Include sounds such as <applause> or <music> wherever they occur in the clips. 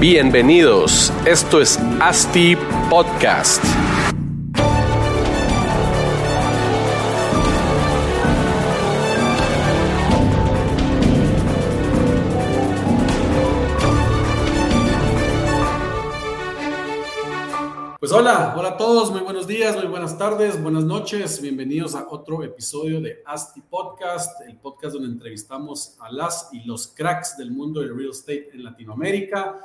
Bienvenidos, esto es ASTI Podcast. Pues hola, hola a todos, muy buenos días, muy buenas tardes, buenas noches, bienvenidos a otro episodio de ASTI Podcast, el podcast donde entrevistamos a las y los cracks del mundo del real estate en Latinoamérica.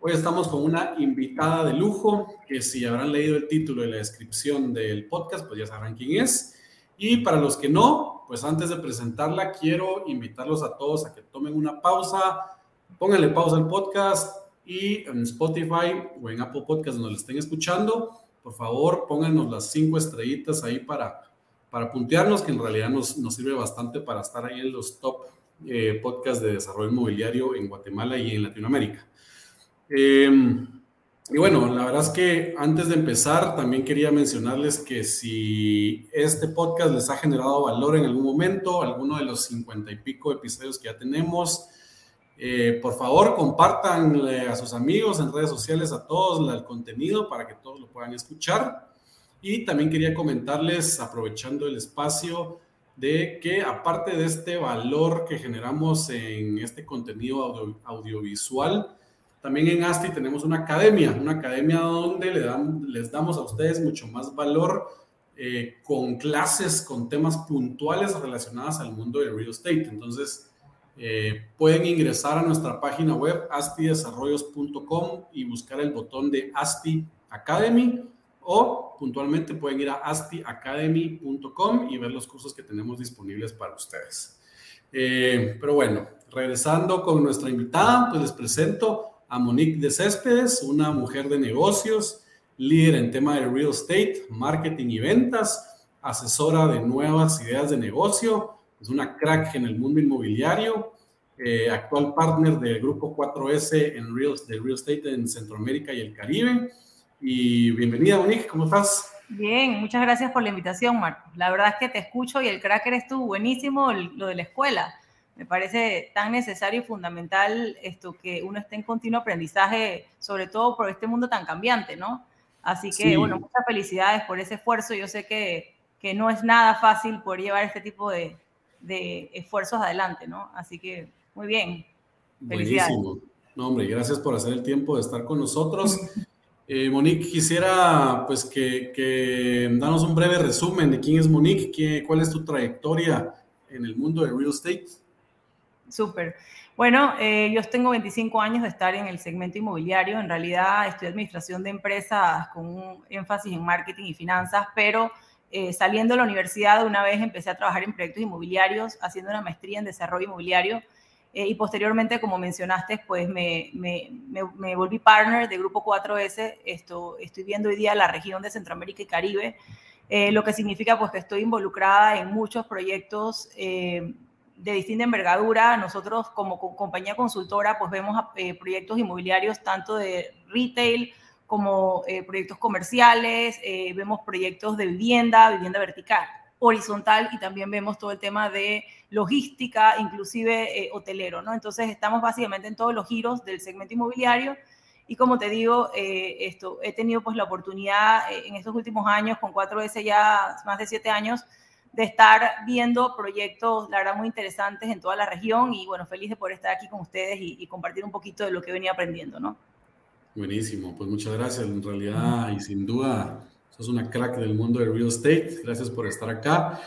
Hoy estamos con una invitada de lujo, que si habrán leído el título y la descripción del podcast, pues ya sabrán quién es. Y para los que no, pues antes de presentarla, quiero invitarlos a todos a que tomen una pausa, pónganle pausa al podcast, y en Spotify o en Apple Podcast donde lo estén escuchando, por favor pónganos las cinco estrellitas ahí para, para puntearnos, que en realidad nos, nos sirve bastante para estar ahí en los top eh, podcasts de desarrollo inmobiliario en Guatemala y en Latinoamérica. Em, y bueno, la verdad es que antes de empezar, también quería mencionarles que si este podcast les ha generado valor en algún momento, alguno de los cincuenta y pico episodios que ya tenemos, eh, por favor, compartan a sus amigos en redes sociales a todos el contenido para que todos lo puedan escuchar. Y también quería comentarles, aprovechando el espacio, de que aparte de este valor que generamos en este contenido audiovisual, también en ASTI tenemos una academia, una academia donde le les damos a ustedes mucho más valor eh, con clases, con temas puntuales relacionados al mundo del real estate. Entonces, eh, pueden ingresar a nuestra página web astidesarrollos.com y buscar el botón de Asti Academy o puntualmente pueden ir a astiacademy.com y ver los cursos que tenemos disponibles para ustedes. Eh, pero bueno, regresando con nuestra invitada, pues les presento a Monique de Céspedes, una mujer de negocios, líder en tema de real estate, marketing y ventas, asesora de nuevas ideas de negocio, es una crack en el mundo inmobiliario, eh, actual partner del grupo 4S en real, de Real Estate en Centroamérica y el Caribe. Y bienvenida, Monique, ¿cómo estás? Bien, muchas gracias por la invitación, Marco. La verdad es que te escucho y el crack eres tú, buenísimo lo de la escuela. Me parece tan necesario y fundamental esto que uno esté en continuo aprendizaje, sobre todo por este mundo tan cambiante, ¿no? Así que, bueno, muchas felicidades por ese esfuerzo. Yo sé que, que no es nada fácil poder llevar este tipo de, de esfuerzos adelante, ¿no? Así que muy bien. Buenísimo. No, hombre, gracias por hacer el tiempo de estar con nosotros. <laughs> Eh, Monique, quisiera pues que, que danos un breve resumen de quién es Monique, qué, cuál es tu trayectoria en el mundo de real estate. Súper. Bueno, eh, yo tengo 25 años de estar en el segmento inmobiliario. En realidad estudié administración de empresas con un énfasis en marketing y finanzas, pero eh, saliendo de la universidad, una vez empecé a trabajar en proyectos inmobiliarios, haciendo una maestría en desarrollo inmobiliario. Eh, y posteriormente, como mencionaste, pues me, me, me, volví partner de Grupo 4S. Esto, estoy viendo hoy día la región de Centroamérica y Caribe, lo que significa pues que estoy involucrada en muchos proyectos de distinta envergadura. Nosotros como compañía consultora pues vemos proyectos inmobiliarios tanto de retail, como eh, proyectos comerciales, eh, vemos proyectos de vivienda, vivienda vertical, horizontal y también vemos todo el tema de logística, inclusive eh, hotelero, ¿no? Entonces estamos básicamente en todos los giros del segmento inmobiliario y como te digo, esto, he tenido pues la oportunidad en estos últimos años, con 4S ya más de siete años, de estar viendo proyectos, la verdad, muy interesantes en toda la región y bueno, feliz de poder estar aquí con ustedes y, y compartir un poquito de lo que venía aprendiendo, ¿no? Buenísimo, pues muchas gracias. En realidad y sin duda, sos una crack del mundo de real estate. Gracias por estar acá.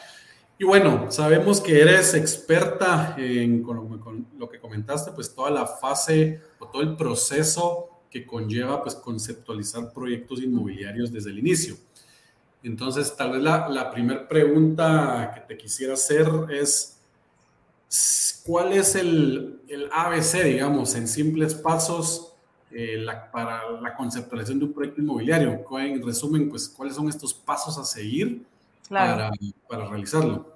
Y bueno, sabemos que eres experta en con, lo que comentaste, pues toda la fase o todo el proceso que conlleva pues conceptualizar proyectos inmobiliarios desde el inicio. Entonces, tal vez la, la primera pregunta que te quisiera hacer es, ¿cuál es el, el ABC, digamos, en simples pasos eh, para la conceptualización de un proyecto inmobiliario? En resumen, pues, ¿cuáles son estos pasos a seguir para, para realizarlo?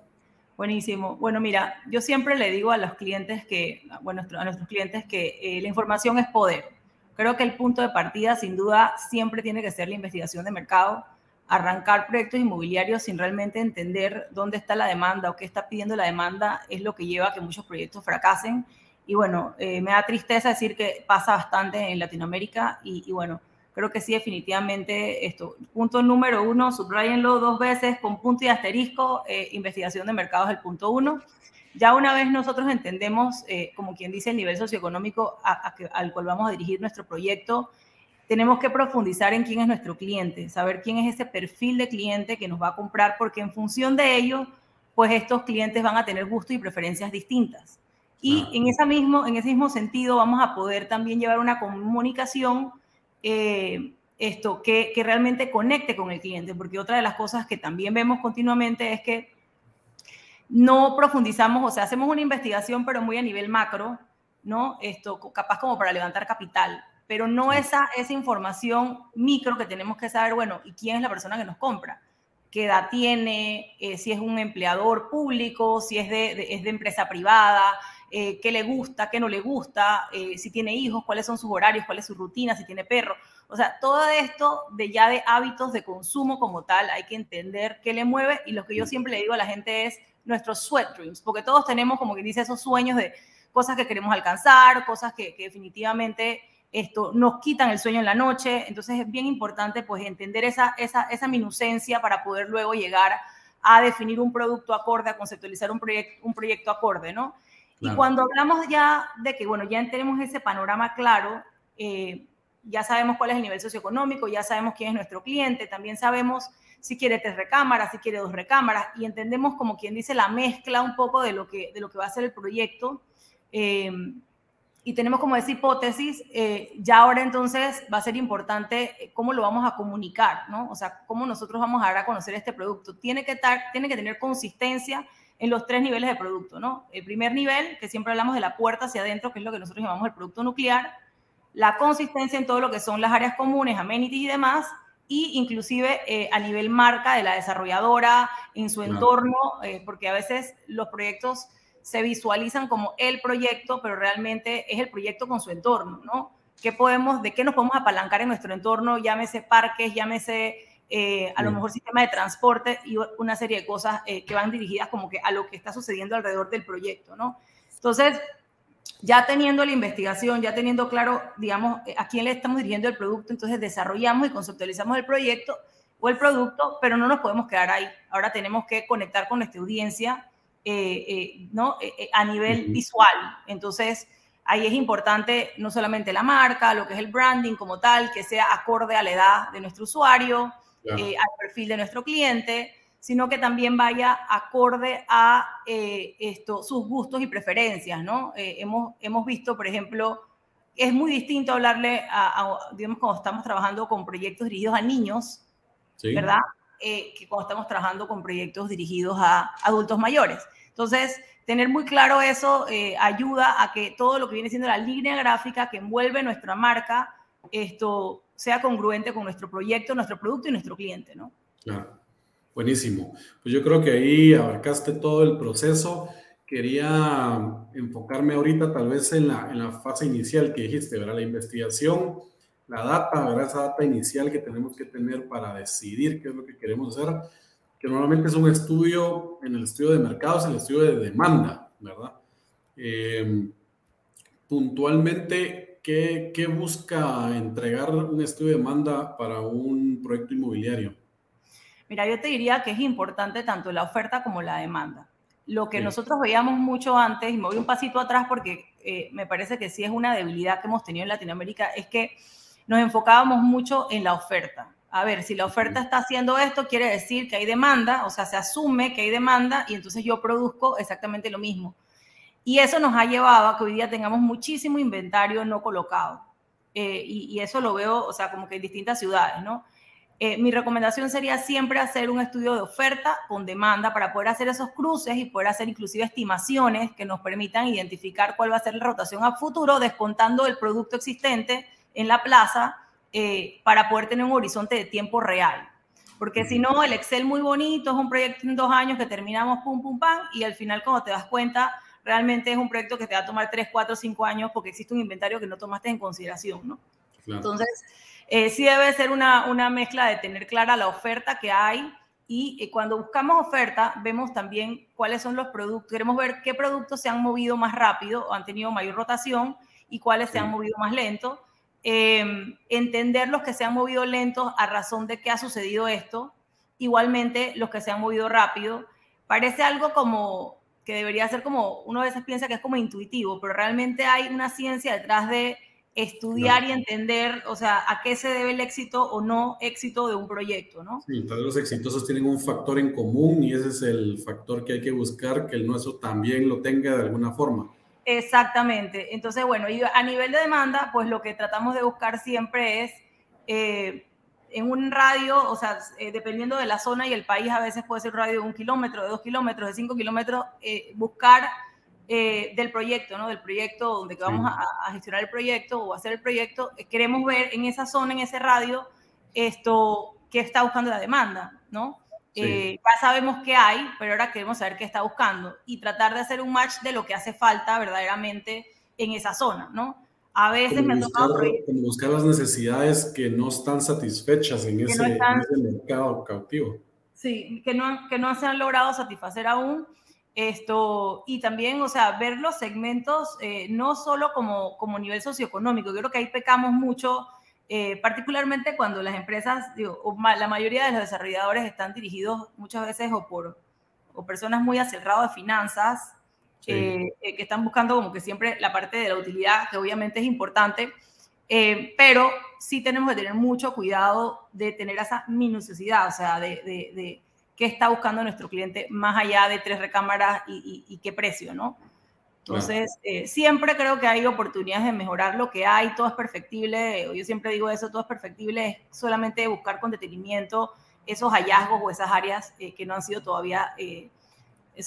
Buenísimo. Bueno, mira, yo siempre le digo a los clientes que, bueno, a nuestros clientes que eh, la información es poder. Creo que el punto de partida, sin duda, siempre tiene que ser la investigación de mercado. Arrancar proyectos inmobiliarios sin realmente entender dónde está la demanda o qué está pidiendo la demanda es lo que lleva a que muchos proyectos fracasen. Y bueno, eh, me da tristeza decir que pasa bastante en Latinoamérica y, bueno, creo que sí, definitivamente esto. Punto número uno, subrayenlo dos veces con punto y asterisco, eh, investigación de mercados el punto uno. Ya una vez nosotros entendemos, eh, como quien dice, el nivel socioeconómico al cual vamos a dirigir nuestro proyecto, tenemos que profundizar en quién es nuestro cliente, saber quién es ese perfil de cliente que nos va a comprar, porque en función de ello, pues estos clientes van a tener gustos y preferencias distintas. Y en, esa mismo, en ese mismo sentido vamos a poder también llevar una comunicación eh, esto, que, que, realmente conecte con el cliente, porque otra de las cosas que también vemos continuamente es que no profundizamos, o sea, hacemos una investigación, pero muy a nivel macro, ¿no? Esto, capaz como para levantar capital, pero no esa, esa información micro que tenemos que saber, bueno, ¿y quién es la persona que nos compra? ¿Qué edad tiene? Eh, si es un empleador público, si es de, es de empresa privada, eh, qué le gusta, qué no le gusta, eh, si tiene hijos, cuáles son sus horarios, cuál es su rutina, si tiene perro. O sea, todo esto de ya de hábitos de consumo como tal, hay que entender qué le mueve y lo que yo siempre le digo a la gente es nuestros sweat dreams, porque todos tenemos, como que dice, esos sueños de cosas que queremos alcanzar, cosas que, definitivamente esto nos quitan el sueño en la noche. Entonces es bien importante pues entender esa, esa, esa minucencia para poder luego llegar a definir un producto acorde, a conceptualizar un, proyecto un proyecto acorde, ¿no? Y cuando hablamos ya de que, bueno, ya tenemos ese panorama claro, eh, ya sabemos cuál es el nivel socioeconómico, ya sabemos quién es nuestro cliente, también sabemos si quiere tres recámaras, si quiere dos recámaras, y entendemos como quien dice la mezcla un poco de lo que, de lo que va a ser el proyecto. Eh, y tenemos como esa hipótesis, eh, ya ahora entonces va a ser importante cómo lo vamos a comunicar, ¿no? O sea, cómo nosotros vamos a dar a conocer este producto. Tiene que, estar, tiene que tener consistencia en los tres niveles de producto, ¿no? El primer nivel, que siempre hablamos de la puerta hacia adentro, que es lo que nosotros llamamos el producto nuclear, la consistencia en todo lo que son las áreas comunes, amenities y demás, y inclusive eh, a nivel marca de la desarrolladora, en su entorno, eh, porque a veces los proyectos se visualizan como el proyecto, pero realmente es el proyecto con su entorno, ¿no? ¿Qué podemos, ¿De qué nos podemos apalancar en nuestro entorno? Llámese parques, llámese eh, a lo mejor sistema de transporte y una serie de cosas eh, que van dirigidas como que a lo que está sucediendo alrededor del proyecto, ¿no? Entonces, ya teniendo la investigación, ya teniendo claro, digamos, a quién le estamos dirigiendo el producto, entonces desarrollamos y conceptualizamos el proyecto o el producto, pero no nos podemos quedar ahí. Ahora tenemos que conectar con nuestra audiencia, ¿no? a nivel visual. Entonces, ahí es importante no solamente la marca, lo que es el branding como tal, que sea acorde a la edad de nuestro usuario, eh, al perfil de nuestro cliente, sino que también vaya acorde a eh, esto, sus gustos y preferencias, ¿no? Eh, hemos, hemos visto, por ejemplo, es muy distinto hablarle a, digamos, cuando estamos trabajando con proyectos dirigidos a niños, ¿verdad? Que cuando estamos trabajando con proyectos dirigidos a adultos mayores. Entonces, tener muy claro eso ayuda a que todo lo que viene siendo la línea gráfica que envuelve nuestra marca, esto sea congruente con nuestro proyecto, nuestro producto y nuestro cliente, ¿no? Claro, buenísimo. Pues yo creo que ahí abarcaste todo el proceso. Quería enfocarme ahorita tal vez en la, en la fase inicial que dijiste, ¿verdad? La investigación, la data, ¿verdad? Esa data inicial que tenemos que tener para decidir qué es lo que queremos hacer, que normalmente es un estudio, en el estudio de mercados, el estudio de demanda, ¿verdad? Eh, puntualmente, ¿qué, busca entregar un estudio de demanda para un proyecto inmobiliario? Mira, yo te diría que es importante tanto la oferta como la demanda. Lo que nosotros veíamos mucho antes, y me voy un pasito atrás porque eh, me parece que sí es una debilidad que hemos tenido en Latinoamérica, es que nos enfocábamos mucho en la oferta. A ver, si la oferta está haciendo esto, quiere decir que hay demanda, o sea, se asume que hay demanda y entonces yo produzco exactamente lo mismo. Y eso nos ha llevado a que hoy día tengamos muchísimo inventario no colocado. Eh, y, eso lo veo, o sea, como que en distintas ciudades, ¿no? Eh, mi recomendación sería siempre hacer un estudio de oferta con demanda para poder hacer esos cruces y poder hacer inclusive estimaciones que nos permitan identificar cuál va a ser la rotación a futuro, descontando el producto existente en la plaza eh, para poder tener un horizonte de tiempo real. Porque si no, el Excel muy bonito, es un proyecto en dos años que terminamos pum, pum, pam, y al final cuando te das cuenta, realmente es un proyecto que te va a tomar tres, cuatro, cinco años porque existe un inventario que no tomaste en consideración, ¿no? Entonces, eh, sí debe ser una, una mezcla de tener clara la oferta que hay y eh, cuando buscamos oferta, vemos también cuáles son los productos, queremos ver qué productos se han movido más rápido o han tenido mayor rotación y cuáles se han movido más lento. Em, entender los que se han movido lentos a razón de qué ha sucedido esto, igualmente los que se han movido rápido. Parece algo como que debería ser como, uno a veces piensa que es como intuitivo, pero realmente hay una ciencia detrás de estudiar y entender, o sea, a qué se debe el éxito o no éxito de un proyecto, ¿no? Sí, todos los exitosos tienen un factor en común y ese es el factor que hay que buscar, que el nuestro también lo tenga de alguna forma. Exactamente. Entonces, bueno, y a nivel de demanda, pues lo que tratamos de buscar siempre es eh, en un radio, o sea, eh, dependiendo de la zona y el país, a veces puede ser un radio de un kilómetro, de dos kilómetros, de cinco kilómetros, eh, buscar del proyecto, ¿no? Del proyecto donde vamos a, gestionar el proyecto o hacer el proyecto, queremos ver en esa zona, en ese radio, esto, qué está buscando la demanda, ¿no? Eh, ya sabemos qué hay, pero ahora queremos saber qué está buscando y tratar de hacer un match de lo que hace falta verdaderamente en esa zona, ¿no? A veces me ha tocado... buscar las necesidades que no están satisfechas en, ese, mercado cautivo. Sí, que no, que no se han logrado satisfacer aún. Esto, y también, o sea, ver los segmentos eh, no solo como, como nivel socioeconómico, yo creo que ahí pecamos mucho eh, particularmente cuando las empresas, digo, la mayoría de los desarrolladores están dirigidos muchas veces o por o personas muy aceleradas de finanzas, eh, eh, que están buscando como que siempre la parte de la utilidad, que obviamente es importante, pero sí tenemos que tener mucho cuidado de tener esa minuciosidad, o sea, de, de, qué está buscando nuestro cliente más allá de tres recámaras y, y qué precio, ¿no? Entonces, eh, siempre creo que hay oportunidades de mejorar lo que hay, todo es perfectible, yo siempre digo eso, todo es perfectible, es solamente buscar con detenimiento esos hallazgos o esas áreas eh, que no han sido todavía eh,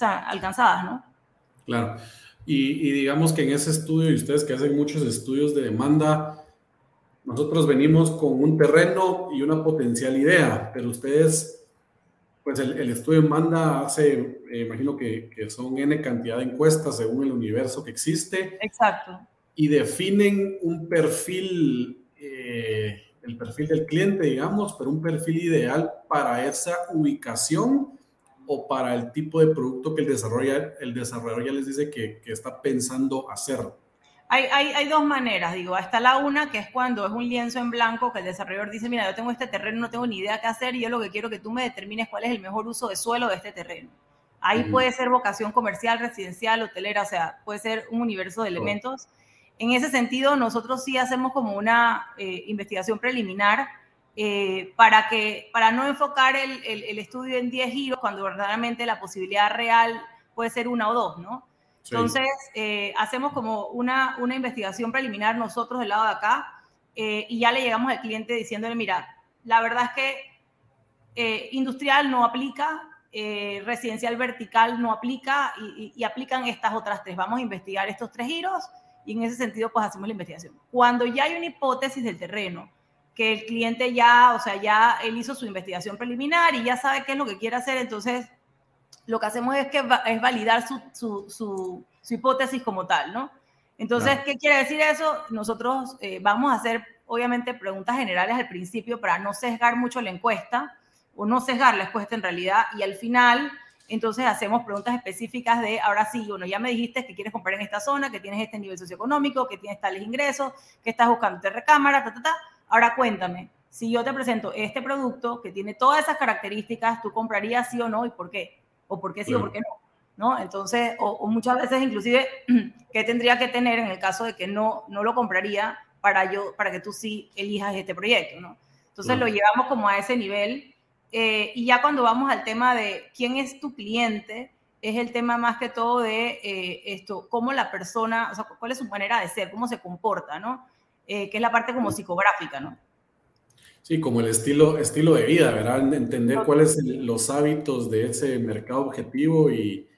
alcanzadas, ¿no? Claro, y, y, digamos que en ese estudio, y ustedes que hacen muchos estudios de demanda, nosotros venimos con un terreno y una potencial idea, pero ustedes pues el, estudio manda hace, eh, imagino que, que, son N cantidad de encuestas según el universo que existe. Exacto. Y definen un perfil, eh, el perfil del cliente, digamos, pero un perfil ideal para esa ubicación o para el tipo de producto que el desarrollador, el desarrollador ya les dice que, que está pensando hacer. Hay, hay, hay, dos maneras, digo, está la una, que es cuando es un lienzo en blanco, que el desarrollador dice, mira, yo tengo este terreno, no tengo ni idea qué hacer, y yo lo que quiero que tú me determines cuál es el mejor uso de suelo de este terreno. Ahí puede ser vocación comercial, residencial, hotelera, o sea, puede ser un universo de elementos. En ese sentido, nosotros sí hacemos como una eh, investigación preliminar eh, para, que, para no enfocar el, el, el estudio en 10 giros, cuando verdaderamente la posibilidad real puede ser una o dos, ¿no? Entonces, eh, hacemos como una, una investigación preliminar nosotros del lado de acá eh, y ya le llegamos al cliente diciéndole, mira, la verdad es que eh, industrial no aplica, residencial vertical no aplica y, y, aplican estas otras tres. Vamos a investigar estos tres giros y en ese sentido pues hacemos la investigación. Cuando ya hay una hipótesis del terreno, que el cliente ya, o sea, ya él hizo su investigación preliminar y ya sabe qué es lo que quiere hacer, entonces lo que hacemos es, que es validar su, su, hipótesis como tal, ¿no? Entonces, ¿qué quiere decir eso? Nosotros eh, vamos a hacer, obviamente, preguntas generales al principio para no sesgar mucho la encuesta, o no sesgar la encuesta en realidad, y al final, entonces hacemos preguntas específicas de, ahora sí, bueno, ya me dijiste que quieres comprar en esta zona, que tienes este nivel socioeconómico, que tienes tales ingresos, que estás buscando de recámara, ta, ta, ta. Ahora cuéntame, si yo te presento este producto que tiene todas esas características, ¿tú comprarías sí o no y por qué? O por qué sí o por qué no. ¿no? Entonces, o, muchas veces inclusive, <clears throat> ¿qué tendría que tener en el caso de que no, no lo compraría para, yo, para que tú sí elijas este proyecto? ¿no? Entonces lo llevamos como a ese nivel eh, y ya cuando vamos al tema de quién es tu cliente, es el tema más que todo de eh, esto, cómo la persona, o sea, cuál es su manera de ser, cómo se comporta, ¿no? Eh, que es la parte como psicográfica, ¿no? Sí, como el estilo, estilo de vida, ¿verdad? Entender cuáles son los hábitos de ese mercado objetivo y,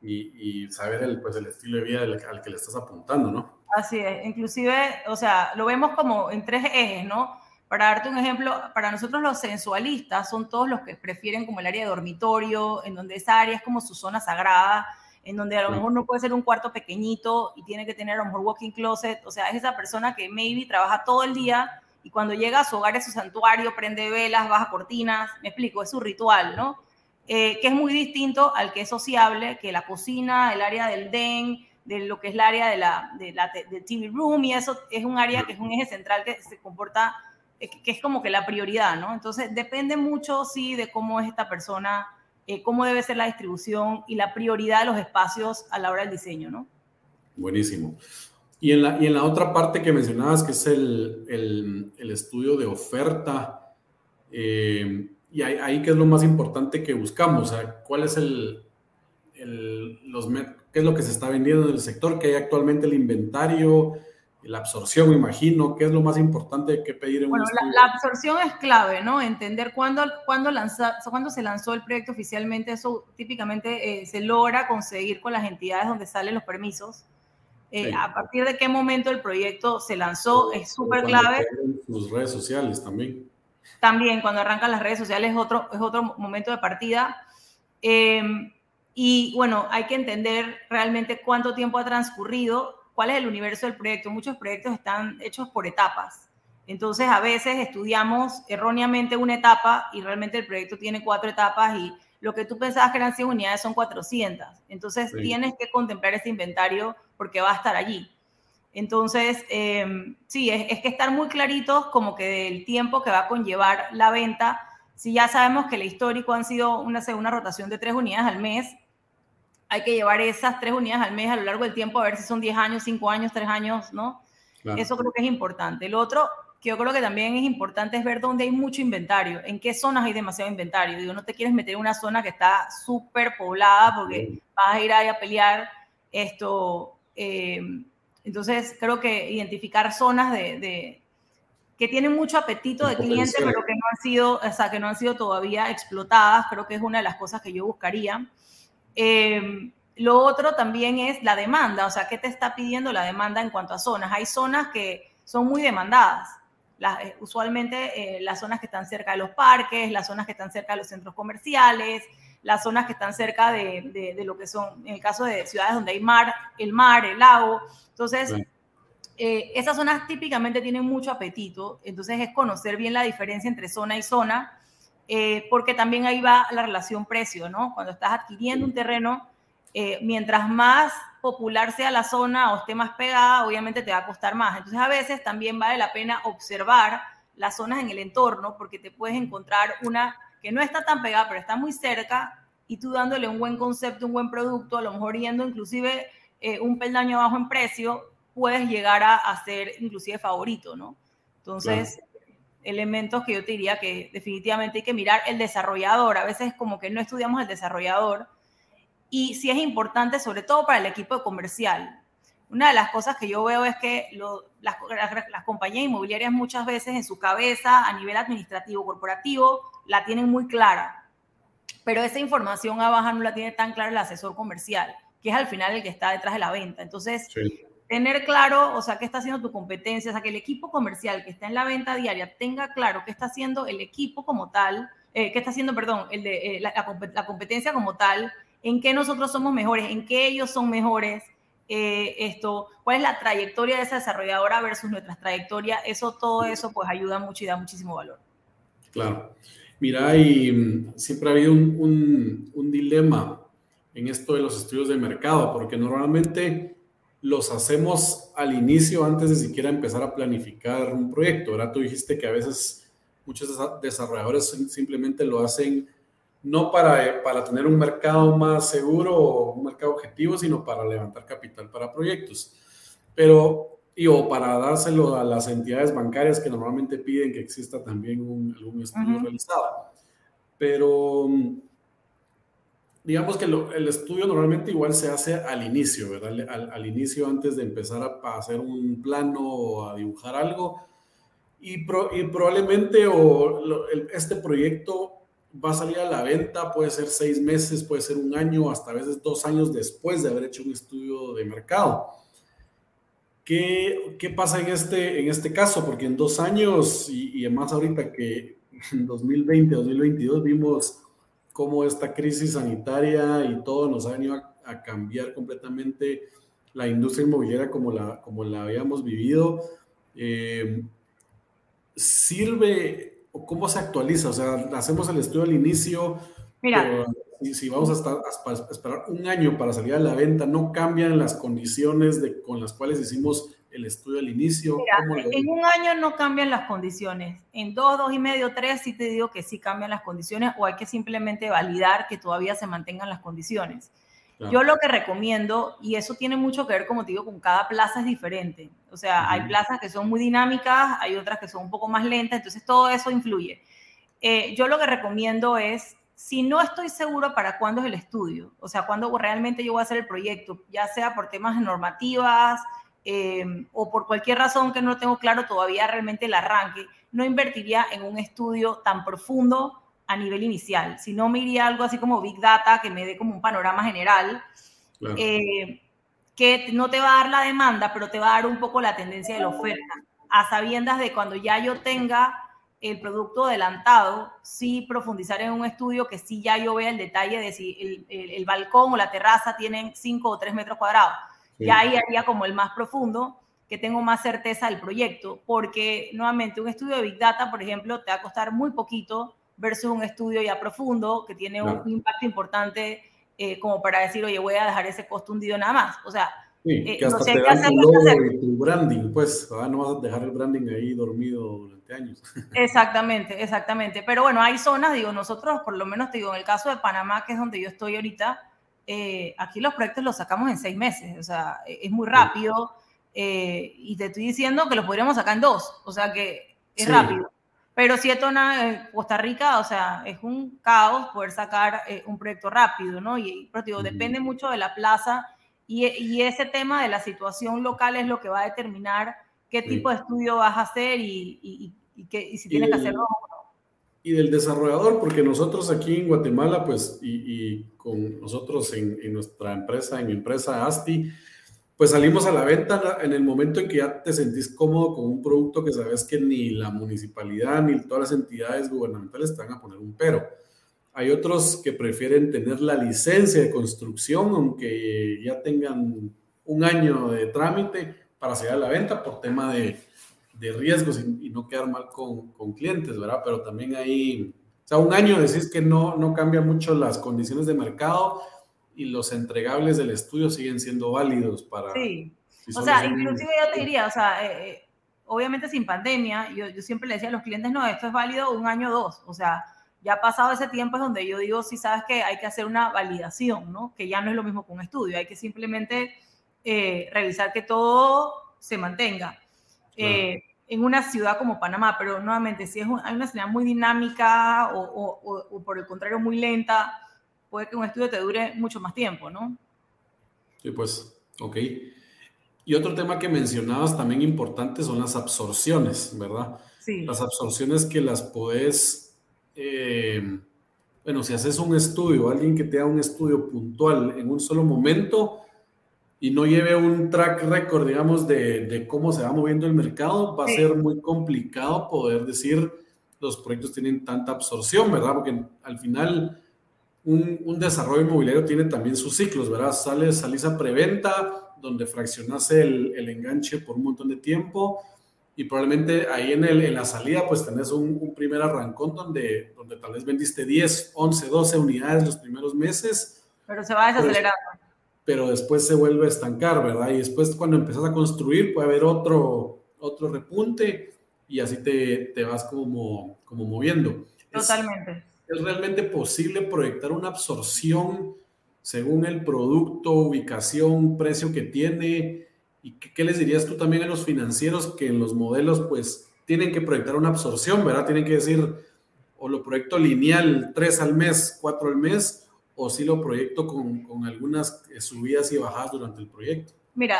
y, saber el, pues, el estilo de vida al, que le estás apuntando, ¿no? Así es, inclusive, o sea, lo vemos como en tres ejes, ¿no? Para darte un ejemplo, para nosotros los sensualistas son todos los que prefieren como el área de dormitorio, en donde esa área es como su zona sagrada, en donde a lo mejor no puede ser un cuarto pequeñito y tiene que tener a lo mejor walking closet, o sea, es esa persona que maybe trabaja todo el día y cuando llega a su hogar es su santuario, prende velas, baja cortinas, me explico, es su ritual, ¿no? Eh, que es muy distinto al que es sociable, que la cocina, el área del den, de lo que es el área de la, de la TV room y eso es un área que es un eje central que se comporta, que es como que la prioridad, ¿no? Entonces depende mucho, sí, de cómo es esta persona, eh, cómo debe ser la distribución y la prioridad de los espacios a la hora del diseño, ¿no? Buenísimo. Y en la, y en la otra parte que mencionabas, que es el, el, el estudio de oferta, eh, y ahí, ahí, qué es lo más importante que buscamos, o sea, cuál es el, el, los, qué es lo que se está vendiendo en el sector, qué hay actualmente el inventario, la absorción, me imagino, qué es lo más importante que pedir en bueno, un la, la, absorción es clave, ¿no? Entender cuándo, cuándo, lanza, cuándo se lanzó el proyecto oficialmente, eso típicamente eh, se logra conseguir con las entidades donde salen los permisos. Eh, a partir de qué momento el proyecto se lanzó, es súper clave. Sus redes sociales también. También, cuando arrancan las redes sociales es otro, es otro momento de partida. Em, y bueno, hay que entender realmente cuánto tiempo ha transcurrido, cuál es el universo del proyecto. Muchos proyectos están hechos por etapas. Entonces, a veces estudiamos erróneamente una etapa y realmente el proyecto tiene cuatro etapas y lo que tú pensabas que eran 100 unidades son 400. Entonces tienes que contemplar ese inventario porque va a estar allí. Entonces, em, sí, es, que estar muy claritos como que del tiempo que va a conllevar la venta. Si ya sabemos que el histórico han sido una segunda rotación de tres unidades al mes, hay que llevar esas tres unidades al mes a lo largo del tiempo a ver si son 10 años, 5 años, 3 años, ¿no? Eso creo que es importante. El otro, que yo creo que también es importante es ver dónde hay mucho inventario, en qué zonas hay demasiado inventario. Digo, no te quieres meter en una zona que está súper poblada porque vas a ir ahí a pelear esto. Eh, entonces, creo que identificar zonas de, que tienen mucho apetito de cliente, pero que no han sido, o sea, que no han sido todavía explotadas, creo que es una de las cosas que yo buscaría. Eh, lo otro también es la demanda, o sea, ¿qué te está pidiendo la demanda en cuanto a zonas? Hay zonas que son muy demandadas eh, usualmente eh, las zonas que están cerca de los parques, las zonas que están cerca de los centros comerciales, las zonas que están cerca de, de, lo que son, en el caso de ciudades donde hay mar, el mar, el lago. Entonces, eh, esas zonas típicamente tienen mucho apetito, entonces es conocer bien la diferencia entre zona y zona, porque también ahí va la relación precio, ¿no? Cuando estás adquiriendo un terreno, mientras más popular sea la zona o esté más pegada, obviamente te va a costar más. Entonces a veces también vale la pena observar las zonas en el entorno porque te puedes encontrar una que no está tan pegada, pero está muy cerca y tú dándole un buen concepto, un buen producto, a lo mejor yendo inclusive eh, un peldaño abajo en precio, puedes llegar a, a ser inclusive favorito, ¿no? Entonces, elementos que yo te diría que definitivamente hay que mirar el desarrollador. A veces como que no estudiamos el desarrollador y sí es importante, sobre todo para el equipo comercial. Una de las cosas que yo veo es que las, las, compañías inmobiliarias muchas veces en su cabeza, a nivel administrativo, corporativo, la tienen muy clara, pero esa información a baja no la tiene tan clara el asesor comercial, que es al final el que está detrás de la venta. Entonces, tener claro, o sea, qué está haciendo tu competencia, o sea, que el equipo comercial que está en la venta diaria tenga claro qué está haciendo el equipo como tal, eh, qué está haciendo, perdón, el de, eh, la competencia como tal, en qué nosotros somos mejores, en qué ellos son mejores, eh, esto, cuál es la trayectoria de esa desarrolladora versus nuestra trayectoria, eso, todo eso pues ayuda mucho y da muchísimo valor. Claro. Mira, y mm, siempre ha habido un, un, dilema en esto de los estudios de mercado, porque normalmente los hacemos al inicio antes de siquiera empezar a planificar un proyecto. Ahora tú dijiste que a veces muchos desarrolladores simplemente lo hacen no para, para tener un mercado más seguro o un mercado objetivo, sino para levantar capital para proyectos. Pero, y o para dárselo a las entidades bancarias que normalmente piden que exista también un, algún estudio realizado. Pero digamos que el estudio normalmente igual se hace al inicio, ¿verdad? Al, al inicio, antes de empezar a, a, hacer un plano o a dibujar algo, y, probablemente o este proyecto va a salir a la venta, puede ser seis meses, puede ser un año, hasta a veces dos años después de haber hecho un estudio de mercado. ¿Qué, qué pasa en este, en este caso? Porque en dos años, y, y además ahorita que en 2020, 2022 vimos cómo esta crisis sanitaria y todo nos ha venido a, cambiar completamente la industria inmobiliaria como la, como la habíamos vivido. Eh, ¿Sirve o cómo se actualiza? O sea, hacemos el estudio al inicio, Mira, si, vamos a, estar, a, esperar un año para salir a la venta, ¿no cambian las condiciones de, con las cuales hicimos el estudio al inicio? en un año no cambian las condiciones. En dos, dos y medio, tres, sí te digo que sí cambian las condiciones o hay que simplemente validar que todavía se mantengan las condiciones. Yo lo que recomiendo, y eso tiene mucho que ver, como te digo, con cada plaza es diferente. O sea, hay plazas que son muy dinámicas, hay otras que son un poco más lentas, entonces todo eso influye. Eh, yo lo que recomiendo es, si no estoy seguro para cuándo es el estudio, o sea, cuándo realmente yo voy a hacer el proyecto, ya sea por temas normativas, Em, o por cualquier razón que no tengo claro todavía realmente el arranque, no invertiría en un estudio tan profundo a nivel inicial, sino me iría a algo así como Big Data, que me dé como un panorama general, eh, que no te va a dar la demanda, pero te va a dar un poco la tendencia de la oferta, a sabiendas de cuando ya yo tenga el producto adelantado, sí profundizar en un estudio que sí ya yo vea el detalle de si el, el balcón o la terraza tienen 5 o 3 metros cuadrados. Ya ahí haría como el más profundo, que tengo más certeza del proyecto, porque nuevamente un estudio de Big Data, por ejemplo, te va a costar muy poquito versus un estudio ya profundo que tiene un impacto importante eh, como para decir, oye, voy a dejar ese costo hundido nada más. O sea, sí, eh, que hasta no sé, te dan tu logo y tu branding, pues, no vas a dejar el branding ahí dormido durante años. <laughs> Exactamente, exactamente. Pero bueno, hay zonas, digo, nosotros, por lo menos, te digo, en el caso de Panamá, que es donde yo estoy ahorita, eh, aquí los proyectos los sacamos en seis meses, o sea, e-, es muy rápido eh, y te estoy diciendo que los podríamos sacar en dos, o sea que es rápido. Pero si esto en Costa Rica, o sea, es un caos poder sacar eh, un proyecto rápido, ¿no? Y, pero digo, depende mucho de la plaza y, y, ese tema de la situación local es lo que va a determinar qué tipo de estudio vas a hacer y, y, y si tienes que hacerlo y del desarrollador, porque nosotros aquí en Guatemala, pues, y, con nosotros en, nuestra empresa, en mi empresa ASTI, pues salimos a la venta en el momento en que ya te sentís cómodo con un producto que sabes que ni la municipalidad ni todas las entidades gubernamentales te van a poner un pero. Hay otros que prefieren tener la licencia de construcción, aunque ya tengan un año de trámite para salir a la venta por tema de, de riesgos y, no quedar mal con, con, clientes, ¿verdad? Pero también hay, o sea, un año decís que no, no cambia mucho las condiciones de mercado y los entregables del estudio siguen siendo válidos para... Sí, o sea, inclusive yo te diría, o sea, eh, eh, obviamente sin pandemia, yo, yo siempre le decía a los clientes, no, esto es válido un año o dos, o sea, ya pasado ese tiempo es donde yo digo, si sabes que hay que hacer una validación, ¿no? Que ya no es lo mismo que un estudio, hay que simplemente eh, revisar que todo se mantenga. Eh, en una ciudad como Panamá, pero nuevamente, si es hay una ciudad muy dinámica o, por el contrario muy lenta, puede que un estudio te dure mucho más tiempo, ¿no? Sí, pues, ok. Y otro tema que mencionabas también importante son las absorciones, ¿verdad? Sí. Las absorciones que las puedes, eh, bueno, si haces un estudio, alguien que te haga un estudio puntual en un solo momento, y no lleve un track record, digamos, de, de cómo se va moviendo el mercado, va a ser muy complicado poder decir los proyectos tienen tanta absorción, ¿verdad? Porque al final un, un desarrollo inmobiliario tiene también sus ciclos, ¿verdad? Sales, salís a preventa, donde fraccionas el, el, enganche por un montón de tiempo y probablemente ahí en, el, en la salida pues tenés un, un, primer arrancón donde, donde tal vez vendiste 10, 11, 12 unidades los primeros meses. Pero se va desacelerando pero después se vuelve a estancar, ¿verdad? Y después cuando empiezas a construir puede haber otro, otro repunte y así te, te vas como, como moviendo. Totalmente. Es, ¿Es, realmente posible proyectar una absorción según el producto, ubicación, precio que tiene? ¿Y qué, qué les dirías tú también a los financieros que en los modelos pues tienen que proyectar una absorción, ¿verdad? Tienen que decir, o lo proyecto lineal, tres al mes, cuatro al mes, o si lo proyecto con, con algunas subidas y bajadas durante el proyecto? Mira,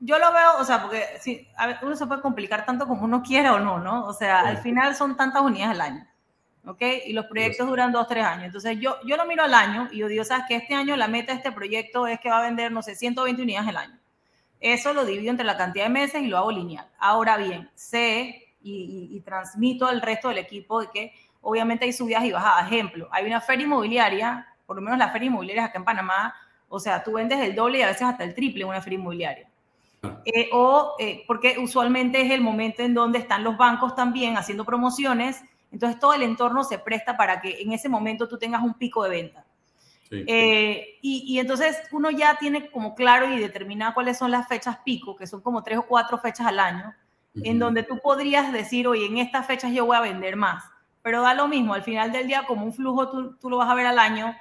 yo lo veo, o sea, porque sí, uno se puede complicar tanto como uno quiera o no, ¿no? O sea, al final son tantas unidades al año, ¿ok? Y los proyectos duran dos, tres años. Entonces, yo, yo lo miro al año y yo digo, ¿sabes que Este año la meta de este proyecto es que va a vender, no sé, 120 unidades al año. Eso lo divido entre la cantidad de meses y lo hago lineal. Ahora bien, sé y, y transmito al resto del equipo de que obviamente hay subidas y bajadas. Ejemplo, hay una feria inmobiliaria, por lo menos las ferias inmobiliarias acá en Panamá, o sea, tú vendes el doble y a veces hasta el triple en una feria inmobiliaria. Eh, o eh, porque usualmente es el momento en donde están los bancos también haciendo promociones, entonces todo el entorno se presta para que en ese momento tú tengas un pico de venta. Eh, y, y, entonces uno ya tiene como claro y determinado cuáles son las fechas pico, que son como tres o cuatro fechas al año, en donde tú podrías decir, oye, en estas fechas yo voy a vender más. Pero da lo mismo, al final del día, como un flujo tú, tú lo vas a ver al año,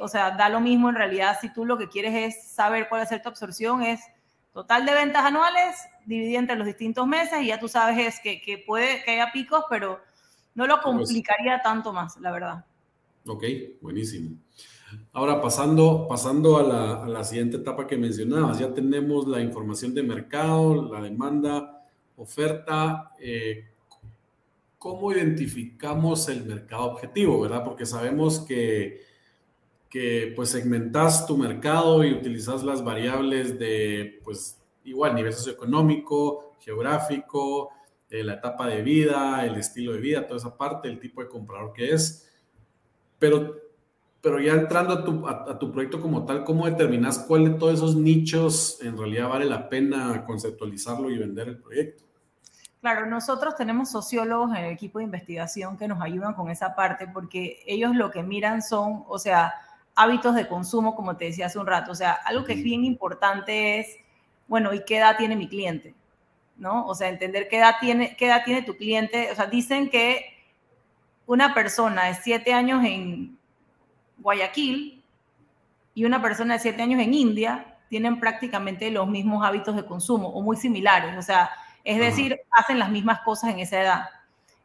o sea, da lo mismo en realidad si tú lo que quieres es saber cuál es tu absorción, es Total de ventas anuales, dividido entre los distintos meses y ya tú sabes es que, que puede que haya picos, pero no lo complicaría tanto más, la verdad. Ok, buenísimo. Ahora pasando, pasando a, la, a la siguiente etapa que mencionabas, ya tenemos la información de mercado, la demanda, oferta. Eh, ¿Cómo identificamos el mercado objetivo, verdad? Porque sabemos que que pues segmentas tu mercado y utilizas las variables de pues igual nivel socioeconómico, geográfico, eh, la etapa de vida, el estilo de vida, toda esa parte, el tipo de comprador que es. Pero, pero ya entrando a tu, a, tu proyecto como tal, ¿cómo determinas cuál de todos esos nichos en realidad vale la pena conceptualizarlo y vender el proyecto? Claro, nosotros tenemos sociólogos en el equipo de investigación que nos ayudan con esa parte porque ellos lo que miran son, o sea, hábitos de consumo, como te decía hace un rato. O sea, algo que es bien importante es, bueno, ¿y qué edad tiene mi cliente? ¿No? O sea, entender qué edad tiene, qué edad tiene tu cliente. O sea, dicen que una persona de siete años en Guayaquil y una persona de siete años en India tienen prácticamente los mismos hábitos de consumo o muy similares. O sea, es decir, hacen las mismas cosas en esa edad.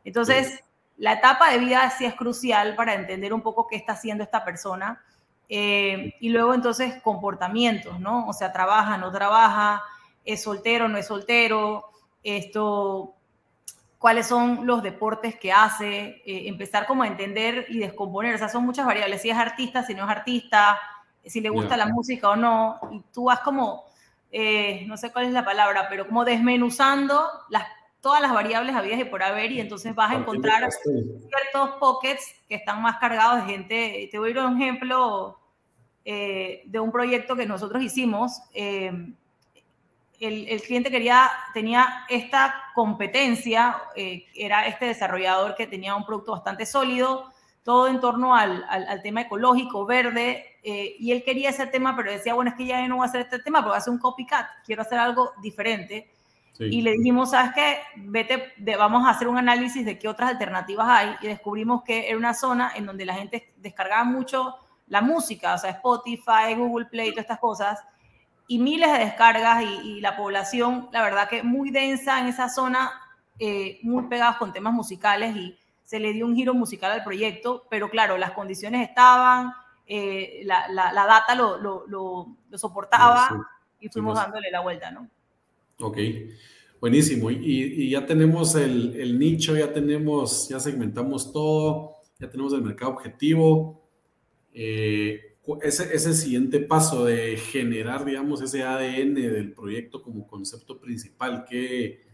Entonces, la etapa de vida sí es crucial para entender un poco qué está haciendo esta persona eh, y luego entonces comportamientos, ¿no? O sea, trabaja, no trabaja, es soltero, no es soltero, esto, cuáles son los deportes que hace, eh, empezar como a entender y descomponer, o sea, son muchas variables, si es artista, si no es artista, si le gusta la música o no, y tú vas como, eh, no sé cuál es la palabra, pero como desmenuzando las todas las variables habidas y por haber y entonces vas a encontrar ciertos pockets que están más cargados de gente. Te voy a ir a un ejemplo eh, de un proyecto que nosotros hicimos. Eh, el, el, cliente quería, tenía esta competencia, eh, era este desarrollador que tenía un producto bastante sólido, todo en torno al, al, al tema ecológico, verde, y él quería ese tema, pero decía, bueno, es que ya no voy a hacer este tema, porque voy a hacer un copycat, quiero hacer algo diferente. Y le dijimos, ¿sabes qué? Vete, vamos a hacer un análisis de qué otras alternativas hay y descubrimos que era una zona en donde la gente descargaba mucho la música, o sea, Spotify, Google Play, todas estas cosas, y miles de descargas y, la población, la verdad que muy densa en esa zona, eh, muy pegados con temas musicales y se le dio un giro musical al proyecto, pero claro, las condiciones estaban, eh, la, la, data lo, lo, lo, soportaba y fuimos dándole la vuelta, ¿no? Ok, buenísimo. Y, y ya tenemos el, el, nicho, ya tenemos, ya segmentamos todo, ya tenemos el mercado objetivo. Eh, ese, ese siguiente paso de generar, digamos, ese ADN del proyecto como concepto principal, que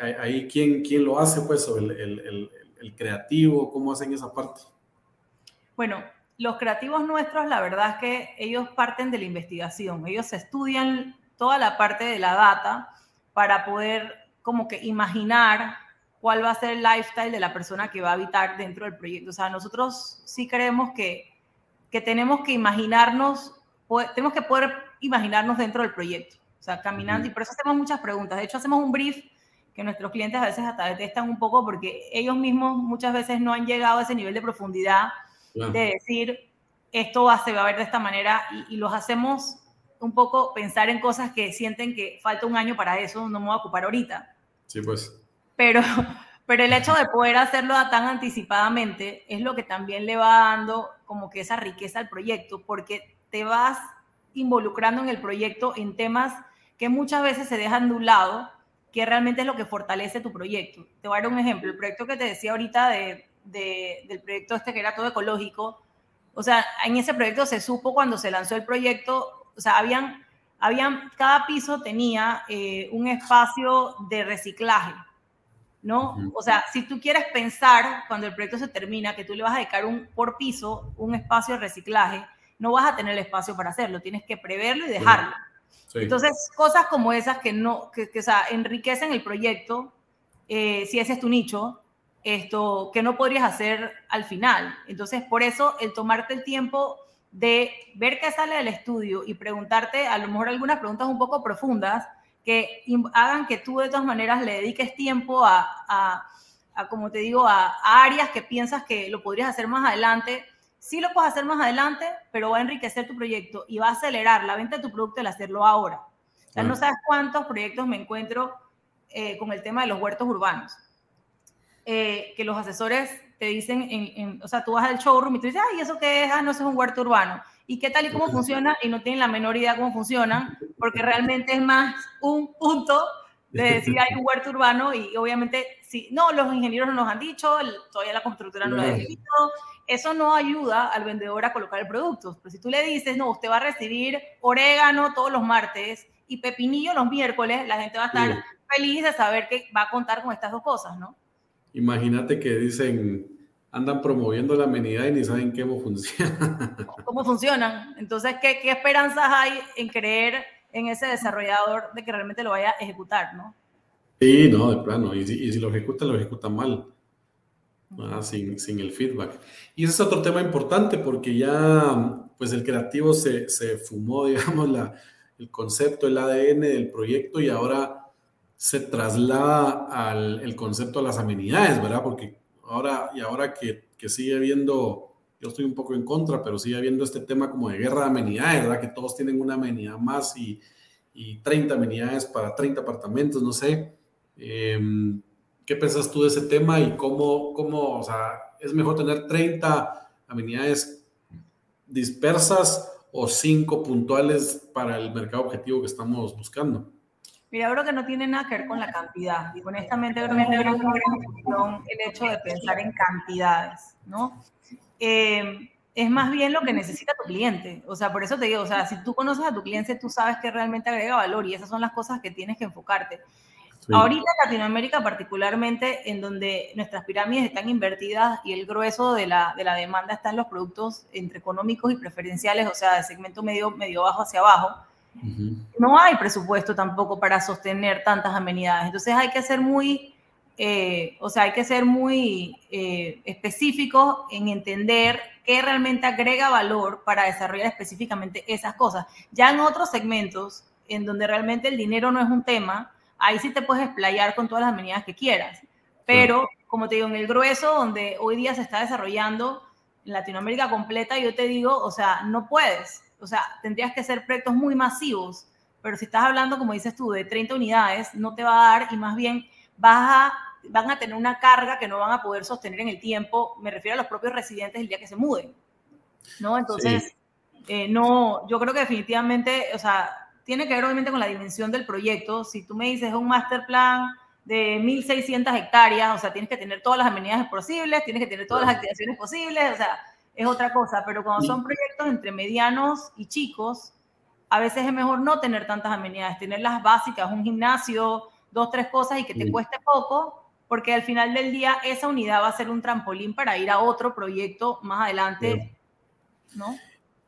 ahí quién, quién lo hace, pues, o el, el, el creativo, cómo hacen esa parte. Bueno, los creativos nuestros, la verdad es que ellos parten de la investigación, ellos estudian toda la parte de la data para poder como que imaginar cuál va a ser el lifestyle de la persona que va a habitar dentro del proyecto. O sea, nosotros sí creemos que, que tenemos que imaginarnos, tenemos que poder imaginarnos dentro del proyecto. O sea, caminando, y por eso hacemos muchas preguntas. De hecho, hacemos un brief que nuestros clientes a veces hasta detestan un poco porque ellos mismos muchas veces no han llegado a ese nivel de profundidad de decir, esto va, se va a ver de esta manera y, y los hacemos un poco pensar en cosas que sienten que falta un año para eso, no me voy a ocupar ahorita. Sí, pues. Pero, pero el hecho de poder hacerlo tan anticipadamente es lo que también le va dando como que esa riqueza al proyecto, porque te vas involucrando en el proyecto en temas que muchas veces se dejan de un lado, que realmente es lo que fortalece tu proyecto. Te voy a dar un ejemplo. El proyecto que te decía ahorita de, del proyecto este que era todo ecológico, o sea, en ese proyecto se supo cuando se lanzó el proyecto, o sea, habían, habían cada piso tenía eh, un espacio de reciclaje, ¿no? O sea, si tú quieres pensar cuando el proyecto se termina que tú le vas a dedicar un, por piso un espacio de reciclaje, no vas a tener el espacio para hacerlo, tienes que preverlo y dejarlo. Entonces, cosas como esas que no, que, o sea, enriquecen el proyecto, eh, si ese es tu nicho, esto que no podrías hacer al final. Entonces, por eso el tomarte el tiempo de ver qué sale del estudio y preguntarte a lo mejor algunas preguntas un poco profundas que hagan que tú de todas maneras le dediques tiempo a, a, como te digo, a, áreas que piensas que lo podrías hacer más adelante. Sí lo puedes hacer más adelante, pero va a enriquecer tu proyecto y va a acelerar la venta de tu producto el hacerlo ahora. O sea, no sabes cuántos proyectos me encuentro eh, con el tema de los huertos urbanos eh, que los asesores te dicen, en, o sea, tú vas al showroom y tú dices, ay, ¿eso qué es? Ah, no, eso es un huerto urbano. ¿Y qué tal y cómo funciona? Y no tienen la menor idea cómo funcionan, porque realmente es más un punto de decir hay un huerto urbano y obviamente, si no, los ingenieros no nos han dicho, todavía la constructora no lo ha definido, eso no ayuda al vendedor a colocar el producto. Pero si tú le dices, no, usted va a recibir orégano todos los martes y pepinillo los miércoles, la gente va a estar feliz de saber que va a contar con estas dos cosas, ¿no? Imagínate que dicen, andan promoviendo la amenidad y ni saben <laughs> cómo funciona. ¿Cómo funcionan? Entonces, ¿qué, ¿qué, esperanzas hay en creer en ese desarrollador de que realmente lo vaya a ejecutar, no? Sí, no, de plano. Y si, lo ejecuta, lo ejecuta mal. sin, sin, el feedback. Y ese es otro tema importante porque ya, pues el creativo se, se fumó, <laughs> digamos, la, el concepto, el ADN del proyecto y ahora se traslada al el concepto de las amenidades, ¿verdad? Porque ahora, y ahora que, sigue habiendo, yo estoy un poco en contra, pero sigue habiendo este tema como de guerra de amenidades, ¿verdad? Que todos tienen una amenidad más y, y 30 amenidades para 30 apartamentos, no sé. Em, ¿Qué piensas tú de ese tema y cómo, cómo, o sea, es mejor tener 30 amenidades dispersas o 5 puntuales para el mercado objetivo que estamos buscando? Mira, creo que no tiene nada que ver con la cantidad. Honestamente, creo que es una el hecho de pensar en cantidades, ¿no? Eh, es más bien lo que necesita tu cliente. O sea, por eso te digo, o sea, si tú conoces a tu cliente, tú sabes que realmente agrega valor y esas son las cosas que tienes que enfocarte. Ahorita en Latinoamérica, particularmente en donde nuestras pirámides están invertidas y el grueso de la, de la demanda está en los productos entre económicos y preferenciales, o sea, de segmento medio, medio bajo hacia abajo, no hay presupuesto tampoco para sostener tantas amenidades. Entonces hay que ser muy, eh, o sea, hay que ser muy eh, específicos en entender qué realmente agrega valor para desarrollar específicamente esas cosas. Ya en otros segmentos, en donde realmente el dinero no es un tema, ahí sí te puedes explayar con todas las amenidades que quieras. Pero, como te digo, en el grueso, donde hoy día se está desarrollando en Latinoamérica completa, yo te digo, o sea, no puedes o sea, tendrías que ser proyectos muy masivos, pero si estás hablando, como dices tú, de 30 unidades, no te va a dar y más bien vas a, van a tener una carga que no van a poder sostener en el tiempo, me refiero a los propios residentes el día que se muden, ¿no? Entonces, eh, no, yo creo que definitivamente, o sea, tiene que ver obviamente con la dimensión del proyecto. Si tú me dices un master plan de 1.600 hectáreas, o sea, tienes que tener todas las amenidades posibles, tienes que tener todas las activaciones posibles, o sea, es otra cosa, pero cuando son proyectos entre medianos y chicos, a veces es mejor no tener tantas amenidades, tener las básicas, un gimnasio, dos, tres cosas y que te cueste poco, porque al final del día esa unidad va a ser un trampolín para ir a otro proyecto más adelante, ¿no?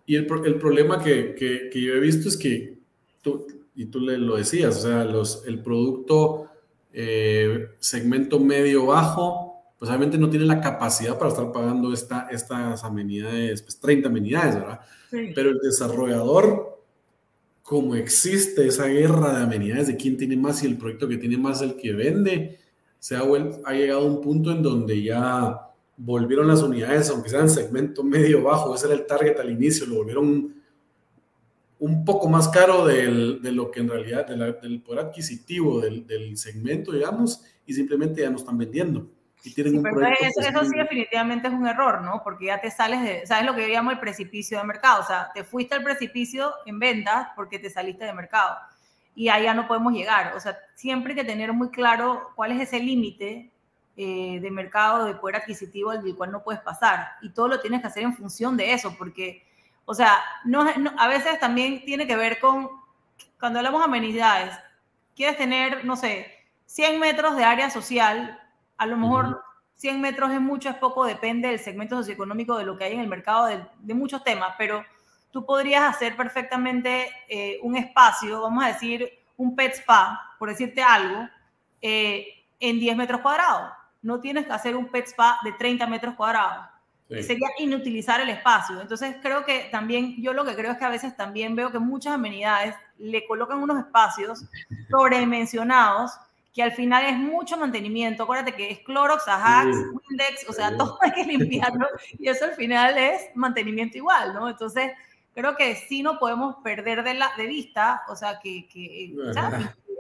Y el, el problema que, que, que, yo he visto es que, tú, y tú le lo decías, o sea, los, el producto eh, segmento medio-bajo, pues obviamente no tiene la capacidad para estar pagando esta, estas amenidades, pues 30 amenidades, ¿verdad? Pero el desarrollador, como existe esa guerra de amenidades de quién tiene más y el proyecto que tiene más el que vende, se ha, ha llegado a un punto en donde ya volvieron las unidades, aunque sean segmento medio bajo, ese era el target al inicio, lo volvieron un poco más caro del, de lo que en realidad, del poder adquisitivo del, del segmento, digamos, y simplemente ya no están vendiendo eso, sí definitivamente es un error, ¿no? Porque ya te sales de, ¿sabes lo que yo llamo el precipicio de mercado? O sea, te fuiste al precipicio en ventas porque te saliste de mercado. y allá no podemos llegar. O sea, siempre hay que tener muy claro cuál es ese límite eh, de mercado, de poder adquisitivo del cual no puedes pasar. Y todo lo tienes que hacer en función de eso, porque, o sea, no, a veces también tiene que ver con, cuando hablamos de amenidades, quieres tener, no sé, 100 metros de área social, a lo mejor 100 metros es mucho, es poco, depende del segmento socioeconómico de lo que hay en el mercado, de, de muchos temas, pero tú podrías hacer perfectamente eh, un espacio, vamos a decir, un pet spa, por decirte algo, eh, en 10 metros cuadrados. No tienes que hacer un pet spa de 30 metros cuadrados. Sería inutilizar el espacio. Entonces creo que también, yo lo que creo es que a veces también veo que muchas amenidades le colocan unos espacios <laughs> sobredimensionados que al final es mucho mantenimiento. Acuérdate que es Clorox, Ajax, Windex, o sea, todo hay que limpiarlo <laughs> y eso al final es mantenimiento igual, ¿no? Entonces, creo que sí no podemos perder de, la, de vista, o sea, que, que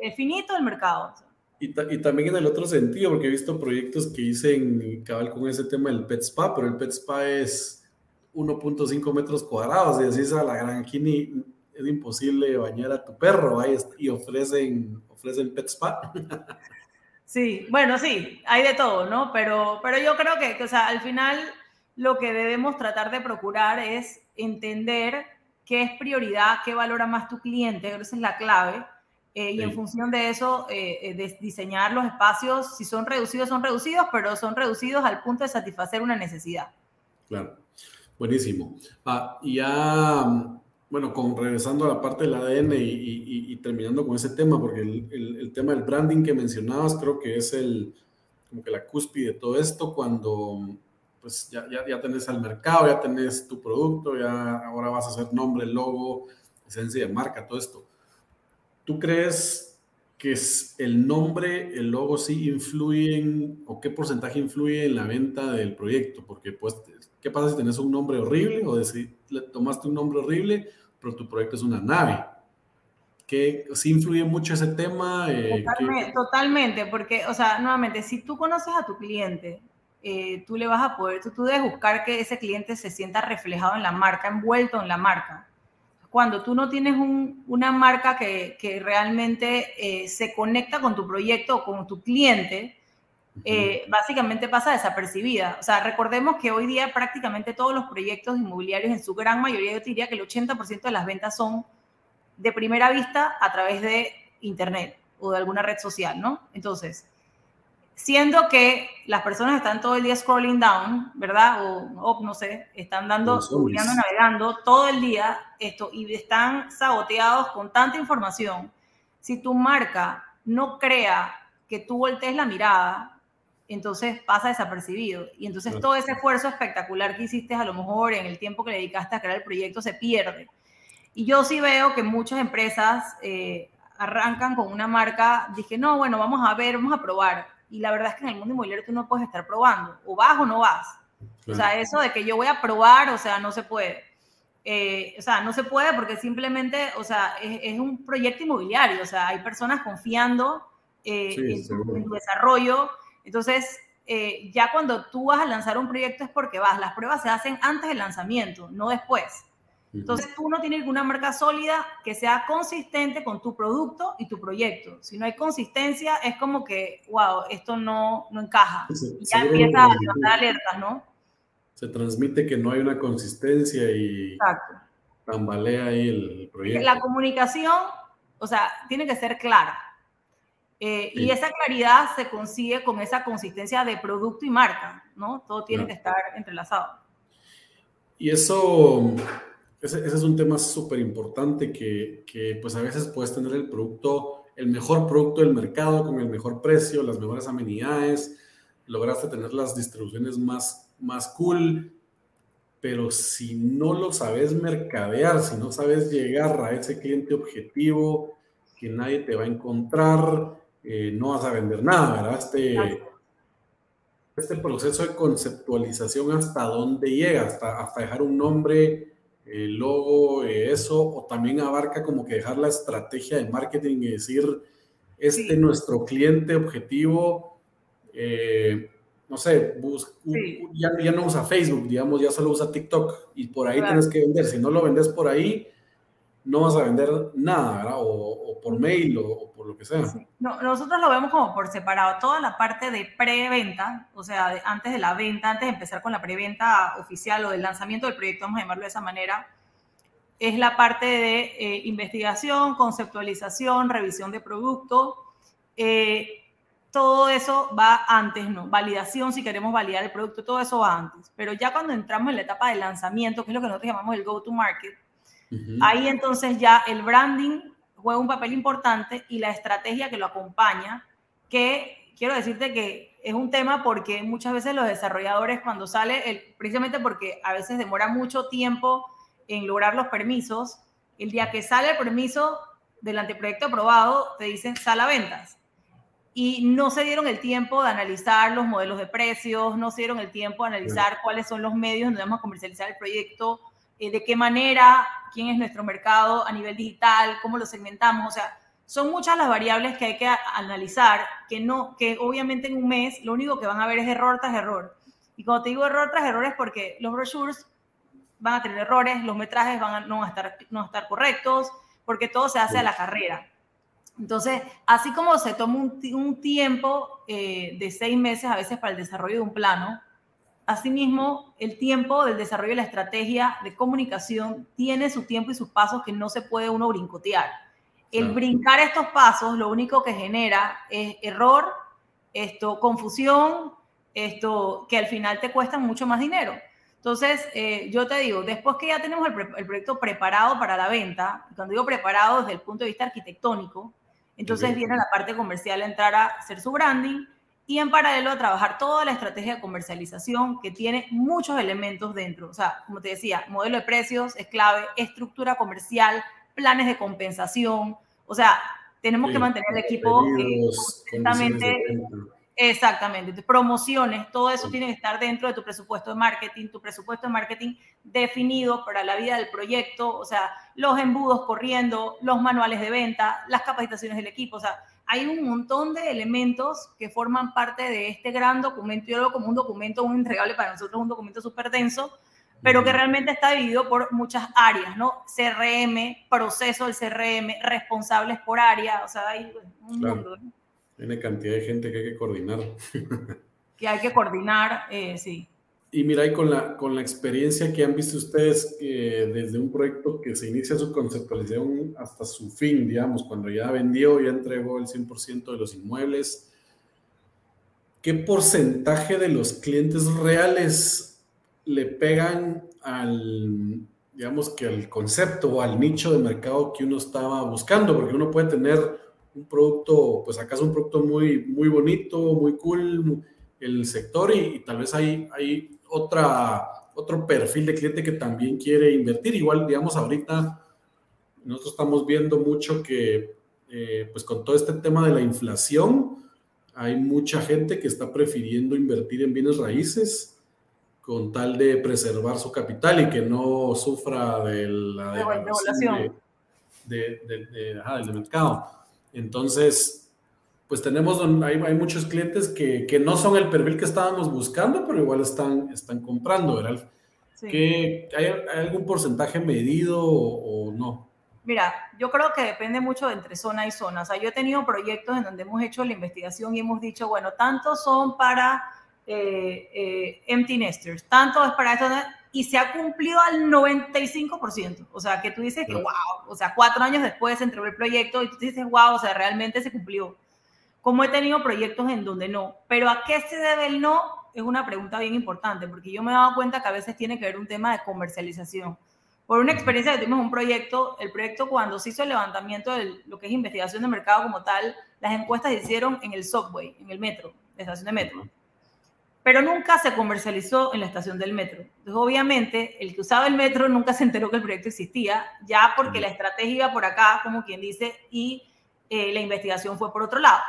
es finito el mercado. Y, y, también en el otro sentido, porque he visto proyectos que dicen cabal con ese tema del Pet Spa, pero el Pet Spa es 1.5 metros cuadrados y así a la gran aquí es imposible bañar a tu perro y ofrecen, ofrecen Pet Spa. Sí, bueno, sí, hay de todo, ¿no? Pero, pero yo creo que, que o sea, al final lo que debemos tratar de procurar es entender qué es prioridad, qué valora más tu cliente, esa es la clave, eh, y en función de eso, eh, eh, diseñar los espacios, si son reducidos, son reducidos, pero son reducidos al punto de satisfacer una necesidad. Claro, buenísimo. Ah, y ya, bueno, con, regresando a la parte del ADN y, terminando con ese tema, porque el, el, el, tema del branding que mencionabas creo que es el, como que la cúspide de todo esto, cuando pues ya, ya, ya tenés al mercado, ya tenés tu producto, ya ahora vas a hacer nombre, logo, esencia de marca, todo esto. ¿Tú crees que es el nombre, el logo sí influyen o qué porcentaje influye en la venta del proyecto? Porque pues, ¿qué pasa si tenés un nombre horrible o si tomaste un nombre horrible, pero tu proyecto es una nave? ¿Qué, ¿Sí influye mucho ese tema? Eh, totalmente, totalmente, porque, o sea, nuevamente, si tú conoces a tu cliente, eh, tú le vas a poder, tú, tú, debes buscar que ese cliente se sienta reflejado en la marca, envuelto en la marca. Cuando tú no tienes una marca que, que realmente eh, se conecta con tu proyecto o con tu cliente, eh, básicamente pasa desapercibida. O sea, recordemos que hoy día prácticamente todos los proyectos inmobiliarios, en su gran mayoría, yo diría que el 80% de las ventas son de primera vista a través de Internet o de alguna red social, ¿no? Entonces, siendo que las personas están todo el día scrolling down, ¿verdad? O no sé, están dando, navegando todo el día esto y están saboteados con tanta información. Si tu marca no crea que tú voltees la mirada, entonces pasa desapercibido. Y entonces todo ese esfuerzo espectacular que hiciste a lo mejor en el tiempo que le dedicaste a crear el proyecto se pierde. Y yo sí veo que muchas empresas eh, arrancan con una marca, dije, no, bueno, vamos a ver, vamos a probar y la verdad es que en el mundo inmobiliario tú no puedes estar probando, o vas o no vas. O sea, eso de que yo voy a probar, o sea, no se puede. Eh, o sea, no se puede porque simplemente, o sea, es, un proyecto inmobiliario, o sea, hay personas confiando eh, en, tu, desarrollo. Entonces, eh, ya cuando tú vas a lanzar un proyecto es porque vas, las pruebas se hacen antes del lanzamiento, no después. Entonces tú no tienes una marca sólida que sea consistente con tu producto y tu proyecto. Si no hay consistencia, es como que, wow, esto no, no encaja. y ya empieza a dar alertas, ¿no? Se transmite que no hay una consistencia y tambalea ahí el proyecto. La comunicación, o sea, tiene que ser clara. Eh, y esa claridad se consigue con esa consistencia de producto y marca, ¿no? Todo tiene que estar entrelazado. Y eso ese, es un tema súper importante que, que, pues a veces puedes tener el producto, el mejor producto del mercado con el mejor precio, las mejores amenidades, lograste tener las distribuciones más, más cool, pero si no lo sabes mercadear, si no sabes llegar a ese cliente objetivo que nadie te va a encontrar, eh, no vas a vender nada, ¿verdad? Este, este proceso de conceptualización hasta dónde llega, hasta, hasta dejar un nombre el logo, eh, eso, o también abarca como que dejar la estrategia de marketing y decir, este nuestro cliente objetivo, eh, no sé, ya, ya, no usa Facebook, digamos, ya solo usa TikTok y por ahí tienes que vender. Si no lo vendes por ahí, no vas a vender nada, ¿verdad? O, por mail o, por lo que sea. No, nosotros lo vemos como por separado. Toda la parte de preventa, o sea, antes de la venta, antes de empezar con la preventa oficial o del lanzamiento del proyecto, vamos a llamarlo de esa manera, es la parte de eh, investigación, conceptualización, revisión de producto. Eh, todo eso va antes, ¿no? Validación, si queremos validar el producto, todo eso va antes. Pero ya cuando entramos en la etapa de lanzamiento, que es lo que nosotros llamamos el go-to-market, ahí entonces ya el branding juega un papel importante y la estrategia que lo acompaña, que quiero decirte que es un tema porque muchas veces los desarrolladores cuando sale, el, precisamente porque a veces demora mucho tiempo en lograr los permisos, el día que sale el permiso del anteproyecto aprobado, te dicen sal a ventas. Y no se dieron el tiempo de analizar los modelos de precios, no se dieron el tiempo de analizar cuáles son los medios donde vamos a comercializar el proyecto, eh, de qué manera, quién es nuestro mercado a nivel digital, cómo lo segmentamos. O sea, son muchas las variables que hay que analizar, que, no, que obviamente en un mes lo único que van a ver es error tras error. Y cuando te digo error tras error es porque los brochures van a tener errores, los metrajes van a, no, van a estar, no a estar correctos, porque todo se hace a la carrera. Entonces, así como se toma un, tiempo eh, de seis meses a veces para el desarrollo de un plano, asimismo, el tiempo del desarrollo de la estrategia de comunicación tiene su tiempo y sus pasos que no se puede uno brincotear. El brincar estos pasos lo único que genera es error, esto, confusión, esto, que al final te cuesta mucho más dinero. Entonces, eh, yo te digo, después que ya tenemos el, proyecto preparado para la venta, cuando digo preparado desde el punto de vista arquitectónico, entonces viene la parte comercial a entrar a hacer su branding y en paralelo a trabajar toda la estrategia de comercialización que tiene muchos elementos dentro. O sea, como te decía, modelo de precios es clave, estructura comercial, planes de compensación. O sea, tenemos que mantener el equipo eh, Exactamente. promociones, todo eso tiene que estar dentro de tu presupuesto de marketing, tu presupuesto de marketing definido para la vida del proyecto, o sea, los embudos corriendo, los manuales de venta, las capacitaciones del equipo, o sea, hay un montón de elementos que forman parte de este gran documento. Yo lo como un documento, un entregable para nosotros, un documento súper denso, pero que realmente está dividido por muchas áreas, ¿no? CRM, proceso del CRM, responsables por área, o sea, hay un mundo. ¿no? Tiene cantidad de gente que hay que coordinar. que hay que coordinar, eh, sí. Y mira, y con la, con la experiencia que han visto ustedes desde un proyecto que se inicia su conceptualización hasta su fin, digamos, cuando ya vendió, ya entregó el 100% de los inmuebles, ¿qué porcentaje de los clientes reales le pegan al, digamos que al concepto o al nicho de mercado que uno estaba buscando? Porque uno puede tener un producto, pues acá es un producto muy, muy bonito, muy cool, el sector y, tal vez hay, hay otra, otro perfil de cliente que también quiere invertir. Igual, digamos, ahorita nosotros estamos viendo mucho que, eh, pues con todo este tema de la inflación, hay mucha gente que está prefiriendo invertir en bienes raíces con tal de preservar su capital y que no sufra de la devaluación de, del mercado. Entonces, pues tenemos, hay, hay muchos clientes que, que, no son el perfil que estábamos buscando, pero igual están, están comprando, ¿verdad? ¿Hay, algún porcentaje medido o, no? Mira, yo creo que depende mucho de entre zona y zona. O sea, yo he tenido proyectos en donde hemos hecho la investigación y hemos dicho, bueno, tantos son para eh, eh, empty nesters, tanto es para esto, y se ha cumplido al 95%. O sea, que tú dices que, wow, o sea, cuatro años después se entregó el proyecto y tú dices, wow, o sea, realmente se cumplió. Como he tenido proyectos en donde no. Pero ¿a qué se debe el no? Es una pregunta bien importante, porque yo me he dado cuenta que a veces tiene que ver un tema de comercialización. Por una experiencia que tuvimos un proyecto, el proyecto cuando se hizo el levantamiento de lo que es investigación de mercado como tal, las encuestas se hicieron en el subway, en el metro, la estación de metro pero nunca se comercializó en la estación del metro. Entonces, obviamente, el que usaba el metro nunca se enteró que el proyecto existía, ya porque la estrategia iba por acá, como quien dice, y eh, la investigación fue por otro lado.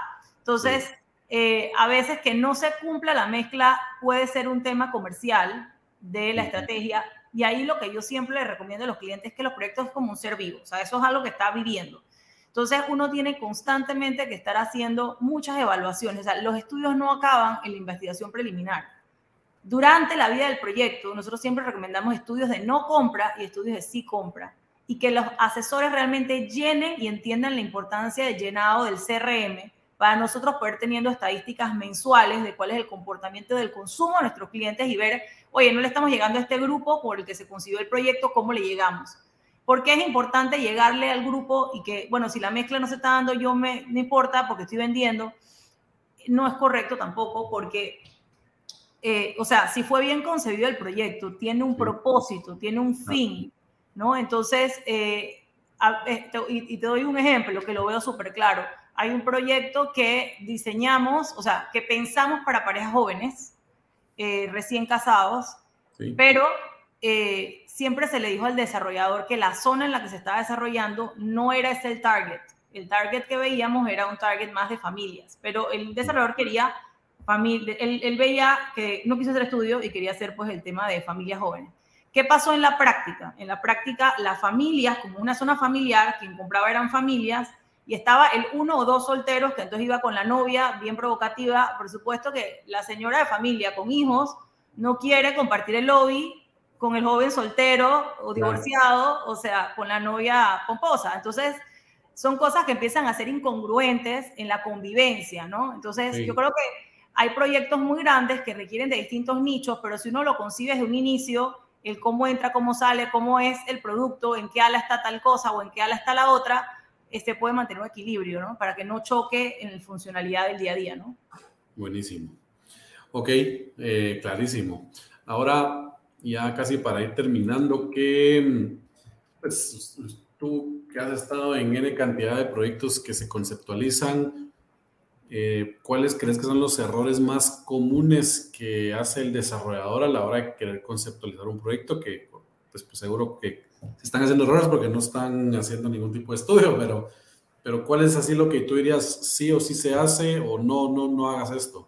Entonces, eh, a veces que no se cumpla la mezcla puede ser un tema comercial de la estrategia, y ahí lo que yo siempre le recomiendo a los clientes es que los proyectos es como un ser vivo, o sea, eso es algo que está viviendo. Entonces uno tiene constantemente que estar haciendo muchas evaluaciones. O sea, los estudios no acaban en la investigación preliminar. Durante la vida del proyecto, nosotros siempre recomendamos estudios de no compra y estudios de sí compra. y que los asesores realmente llenen y entiendan la importancia del llenado del CRM para nosotros poder teniendo estadísticas mensuales de cuál es el comportamiento del consumo de nuestros clientes y ver, oye, no le estamos llegando a este grupo por el que se consiguió el proyecto, ¿cómo le llegamos? Porque es importante llegarle al grupo y que, bueno, si la mezcla no se está dando, yo me, no importa porque estoy vendiendo, no es correcto tampoco porque, eh, o sea, si fue bien concebido el proyecto, tiene un propósito, tiene un fin, ¿no? Entonces, eh, eh, y, te doy un ejemplo que lo veo súper claro. Hay un proyecto que diseñamos, o sea, que pensamos para parejas jóvenes, recién casados, pero siempre se le dijo al desarrollador que la zona en la que se estaba desarrollando no era ese el target el target que veíamos era un target más de familias, pero el desarrollador quería familia, él, veía que no quiso hacer estudio y quería hacer pues el tema de familias jóvenes. ¿Qué pasó en la práctica? En la práctica, las familias, como una zona familiar, quien compraba eran familias, y estaba el uno o dos solteros que entonces iba con la novia, bien provocativa. Por supuesto que la señora de familia con hijos no quiere compartir el lobby con el joven soltero o divorciado, o sea, con la novia pomposa. Entonces, son cosas que empiezan a ser incongruentes en la convivencia, ¿no? Entonces, yo creo que hay proyectos muy grandes que requieren de distintos nichos, pero si uno lo concibe desde un inicio, el cómo entra, cómo sale, cómo es el producto, en qué ala está tal cosa o en qué ala está la otra, este puede mantener un equilibrio, ¿no? Para que no choque en la funcionalidad del día a día, ¿no? Buenísimo. Ok, eh, clarísimo. Ahora, ya casi para ir terminando, ¿qué, pues, tú que has estado en N cantidad de proyectos que se conceptualizan, eh, ¿cuáles crees que son los errores más comunes que hace el desarrollador a la hora de querer conceptualizar un proyecto? Que pues, pues seguro que se están haciendo errores porque no están haciendo ningún tipo de estudio, pero, pero ¿cuál es así lo que tú dirías sí o sí se hace o no, no, no hagas esto?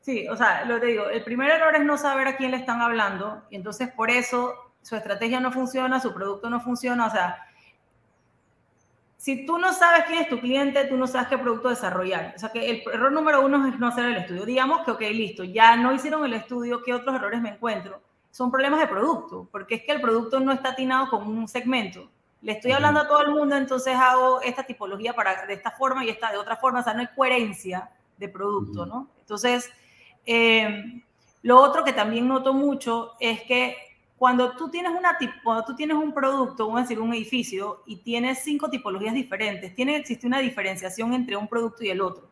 Sí, o sea, lo te digo, el primer error es no saber a quién le están hablando y entonces por eso su estrategia no funciona, su producto no funciona, o sea, si tú no sabes quién es tu cliente, tú no sabes qué producto desarrollar. O sea que el error número uno es no hacer el estudio. Digamos que, ok, listo, ya no hicieron el estudio, ¿qué otros errores me encuentro? Son problemas de producto, porque es que el producto no está atinado con un segmento. Le estoy hablando a todo el mundo, entonces hago esta tipología para, de esta forma y esta de otra forma. O sea, no hay coherencia de producto, ¿no? Entonces, eh, lo otro que también noto mucho es que cuando tú tienes, una, cuando tú tienes un producto, vamos a decir un edificio, y tienes cinco tipologías diferentes, tiene que existir una diferenciación entre un producto y el otro.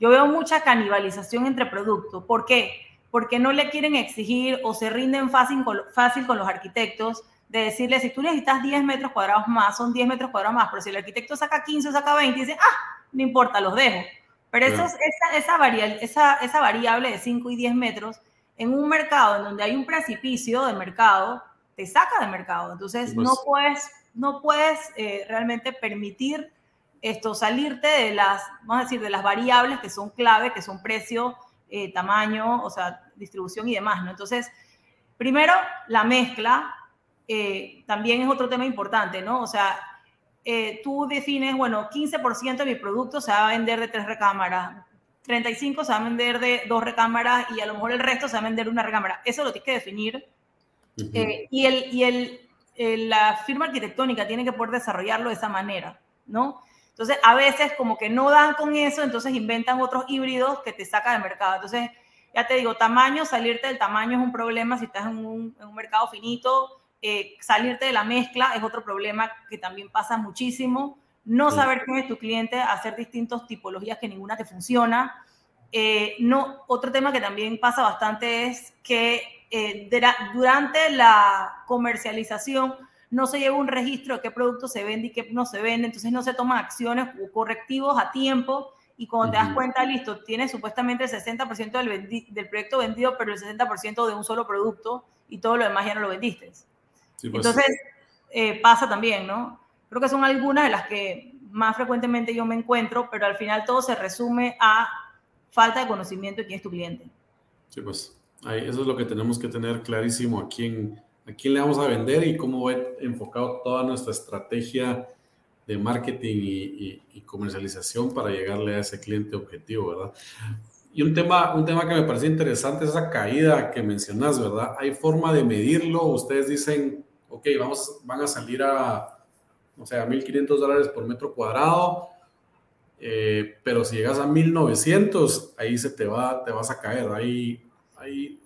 Yo veo mucha canibalización entre productos. ¿Por qué? Porque no le quieren exigir o se rinden fácil con, fácil con los arquitectos de decirle, si tú necesitas 10 metros cuadrados más, son 10 metros cuadrados más, pero si el arquitecto saca 15 o saca 20, dice, ah, no importa, los dejo. Pero eso, esa, esa, variable, esa, esa variable de 5 y 10 metros en un mercado en donde hay un precipicio de mercado, te saca de mercado. Entonces, no puedes, no puedes eh, realmente permitir esto, salirte de las, vamos a decir, de las variables que son clave, que son precio, eh, tamaño, o sea, distribución y demás, ¿no? Entonces, primero, la mezcla eh, también es otro tema importante, ¿no? O sea, tú defines, bueno, 15% de mi producto se va a vender de tres recámaras, 35 se va a vender de dos recámaras y a lo mejor el resto se va a vender una recámara. Eso lo tienes que definir. Eh, y el, y el, la firma arquitectónica tiene que poder desarrollarlo de esa manera, ¿no? Entonces, a veces como que no dan con eso, entonces inventan otros híbridos que te saca de mercado. Entonces, ya te digo, tamaño, salirte del tamaño es un problema si estás en un, en un mercado finito. Eh, salirte de la mezcla es otro problema que también pasa muchísimo no saber quién es tu cliente, hacer distintas tipologías que ninguna te funciona. Eh, no, otro tema que también pasa bastante es que eh, durante la comercialización no se lleva un registro de qué producto se vende y qué no se vende, entonces no se toman acciones o correctivos a tiempo y cuando te das cuenta, listo, tienes supuestamente el 60% del, del, proyecto vendido, pero el 60% de un solo producto y todo lo demás ya no lo vendiste. Pues entonces, eh, pasa también, ¿no? Creo que son algunas de las que más frecuentemente yo me encuentro, pero al final todo se resume a falta de conocimiento de quién es tu cliente. Sí, pues ahí, eso es lo que tenemos que tener clarísimo a quién, a quién le vamos a vender y cómo va enfocado toda nuestra estrategia de marketing y, y, comercialización para llegarle a ese cliente objetivo, ¿verdad? Y un tema, un tema que me parece interesante es esa caída que mencionas, ¿verdad? ¿Hay forma de medirlo? Ustedes dicen, ok, vamos, van a salir a, o sea, 1.500 dólares por metro cuadrado, eh, pero si llegas a 1.900, ahí se te va, te vas a caer, ahí, ahí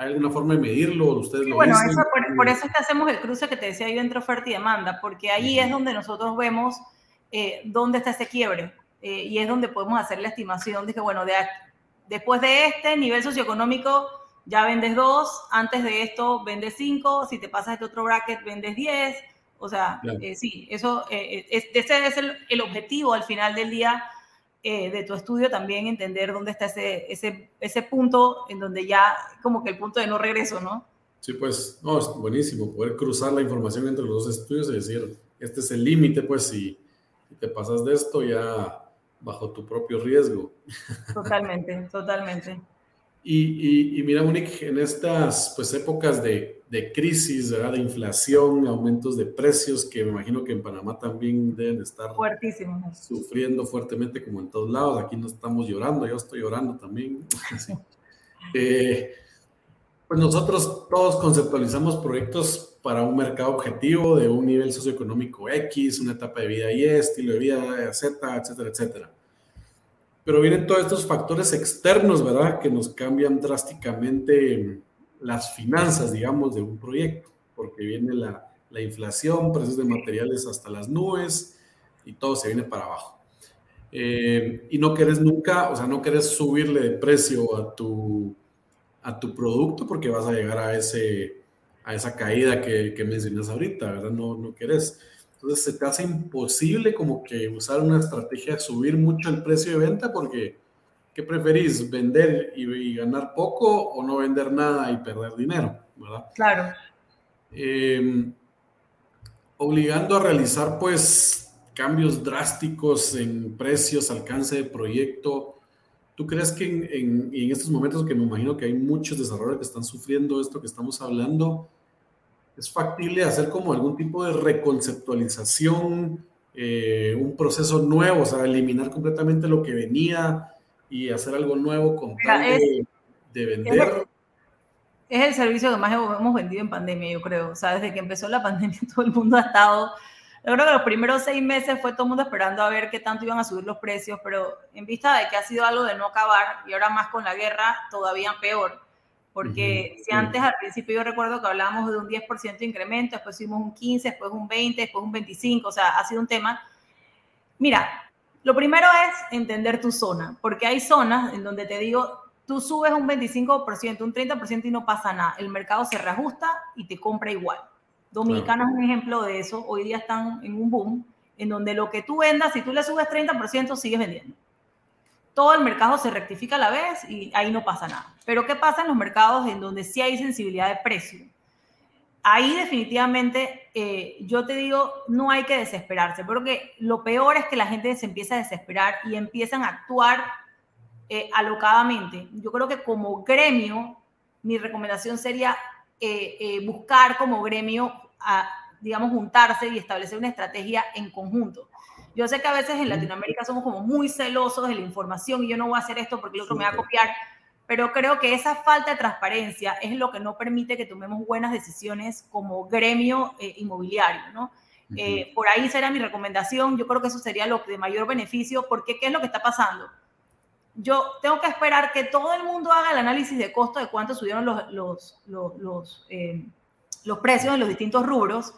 ¿Hay alguna forma de medirlo? ¿Ustedes lo bueno, por, eso es que hacemos el cruce que te decía yo entre oferta y demanda, porque ahí es donde nosotros vemos eh, dónde está ese quiebre eh, y es donde podemos hacer la estimación de que, bueno, de, después de este nivel socioeconómico ya vendes dos, antes de esto vendes cinco, si te pasas este otro bracket vendes diez, o sea, eh, sí, eso, ese es el, el objetivo al final del día eh, de tu estudio también entender dónde está ese, ese, ese punto en donde ya como que el punto de no regreso, ¿no? Sí, pues, no, es buenísimo poder cruzar la información entre los dos estudios y decir, este es el límite, pues si, te pasas de esto ya bajo tu propio riesgo. Totalmente, totalmente. Y, y, mira, Monique, en estas pues, épocas de, de crisis, ¿verdad? de inflación, aumentos de precios, que me imagino que en Panamá también deben estar sufriendo fuertemente como en todos lados. Aquí no estamos llorando, yo estoy llorando también. <laughs> Eh, pues nosotros todos conceptualizamos proyectos para un mercado objetivo de un nivel socioeconómico X, una etapa de vida Y, estilo de vida Z, etcétera, etcétera. Pero vienen todos estos factores externos, ¿verdad? Que nos cambian drásticamente las finanzas, digamos, de un proyecto, porque viene la, la inflación, precios de materiales hasta las nubes y todo se viene para abajo. Eh, y no querés nunca, o sea, no querés subirle de precio a tu, a tu producto porque vas a llegar a, ese, a esa caída que, que mencionas ahorita, ¿verdad? No, no querés. Entonces se te hace imposible como que usar una estrategia de subir mucho el precio de venta porque ¿qué preferís? ¿Vender y, ganar poco o no vender nada y perder dinero? ¿verdad? Claro. Em, obligando a realizar pues cambios drásticos en precios, alcance de proyecto. ¿Tú crees que en, en estos momentos que me imagino que hay muchos desarrolladores que están sufriendo esto que estamos hablando, es factible hacer como algún tipo de reconceptualización, eh, un proceso nuevo, o sea, eliminar completamente lo que venía y hacer algo nuevo con tal de, vender. Es el, servicio que más hemos vendido en pandemia, yo creo. O sea, desde que empezó la <laughs> pandemia todo el mundo ha estado... Yo creo que los primeros seis meses fue todo el mundo esperando a ver qué tanto iban a subir los precios, pero en vista de que ha sido algo de no acabar y ahora más con la guerra, todavía peor porque si antes al principio yo recuerdo que hablábamos de un 10% de incremento, después hicimos un 15, después un 20, después un 25, o sea, ha sido un tema. Mira, lo primero es entender tu zona, porque hay zonas en donde te digo, tú subes un 25%, un 30% y no pasa nada. El mercado se reajusta y te compra igual. Dominicana es un ejemplo de eso. Hoy día están en un boom en donde lo que tú vendas, si tú le subes 30%, sigues vendiendo todo el mercado se rectifica a la vez y ahí no pasa nada. Pero ¿qué pasa en los mercados en donde sí hay sensibilidad de precio? Ahí definitivamente eh, yo te digo, no hay que desesperarse, porque lo peor es que la gente se empieza a desesperar y empiezan a actuar eh, alocadamente. Yo creo que como gremio, mi recomendación sería eh, buscar como gremio, digamos, juntarse y establecer una estrategia en conjunto yo sé que a veces en Latinoamérica somos como muy celosos de la información y yo no voy a hacer esto porque el otro me va a copiar, pero creo que esa falta de transparencia es lo que no permite que tomemos buenas decisiones como gremio eh, inmobiliario, ¿no? Eh, por ahí será mi recomendación, yo creo que eso sería lo de mayor beneficio, porque ¿qué es lo que está pasando? Yo tengo que esperar que todo el mundo haga el análisis de costo de cuánto subieron los, los, los, los, eh, los precios en los distintos rubros,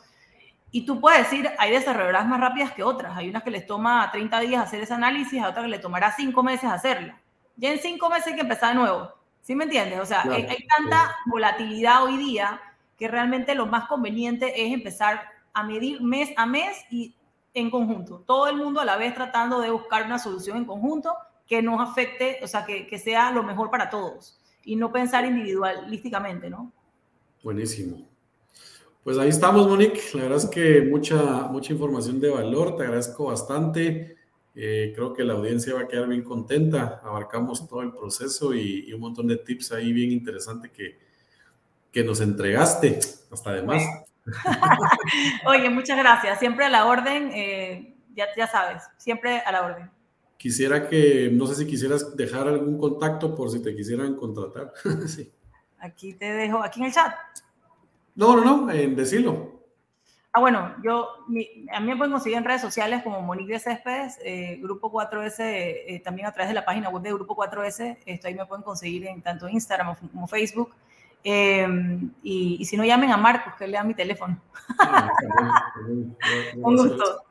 y tú puedes decir, hay desarrolladoras más rápidas que otras. Hay unas que les toma 30 días hacer ese análisis, a otras que le tomará 5 meses hacerla. Ya en 5 meses hay que empezar de nuevo. ¿Sí me entiendes? O sea, hay, tanta volatilidad hoy día que realmente lo más conveniente es empezar a medir mes a mes y en conjunto. Todo el mundo a la vez tratando de buscar una solución en conjunto que nos afecte, o sea, que, que sea lo mejor para todos y no pensar individualísticamente, ¿no? Buenísimo. Pues ahí estamos, Monique. La verdad es que mucha, mucha información de valor. Te agradezco bastante. Eh, creo que la audiencia va a quedar bien contenta. Abarcamos todo el proceso y, un montón de tips ahí bien interesantes que, que nos entregaste. Hasta además. <laughs> Oye, muchas gracias. Siempre a la orden. Eh, ya, ya sabes, siempre a la orden. Quisiera que, no sé si quisieras dejar algún contacto por si te quisieran contratar. <laughs> sí. Aquí te dejo, aquí en el chat. No, no, no, en decirlo. Ah, bueno, yo, a mí me pueden conseguir en redes sociales como Monique de Céspedes, eh, Grupo 4S, eh, también a través de la página web de Grupo 4S, esto ahí me pueden conseguir en tanto Instagram como Facebook. Em, y, si no, llamen a Marcos, que le da mi teléfono. <laughs> Un gusto.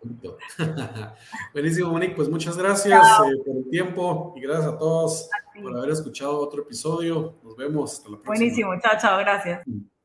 <laughs> Buenísimo, Monique. Pues muchas gracias eh, por el tiempo y gracias a todos por haber escuchado otro episodio. Nos vemos. Hasta la próxima. Buenísimo. Chao, chao. Gracias.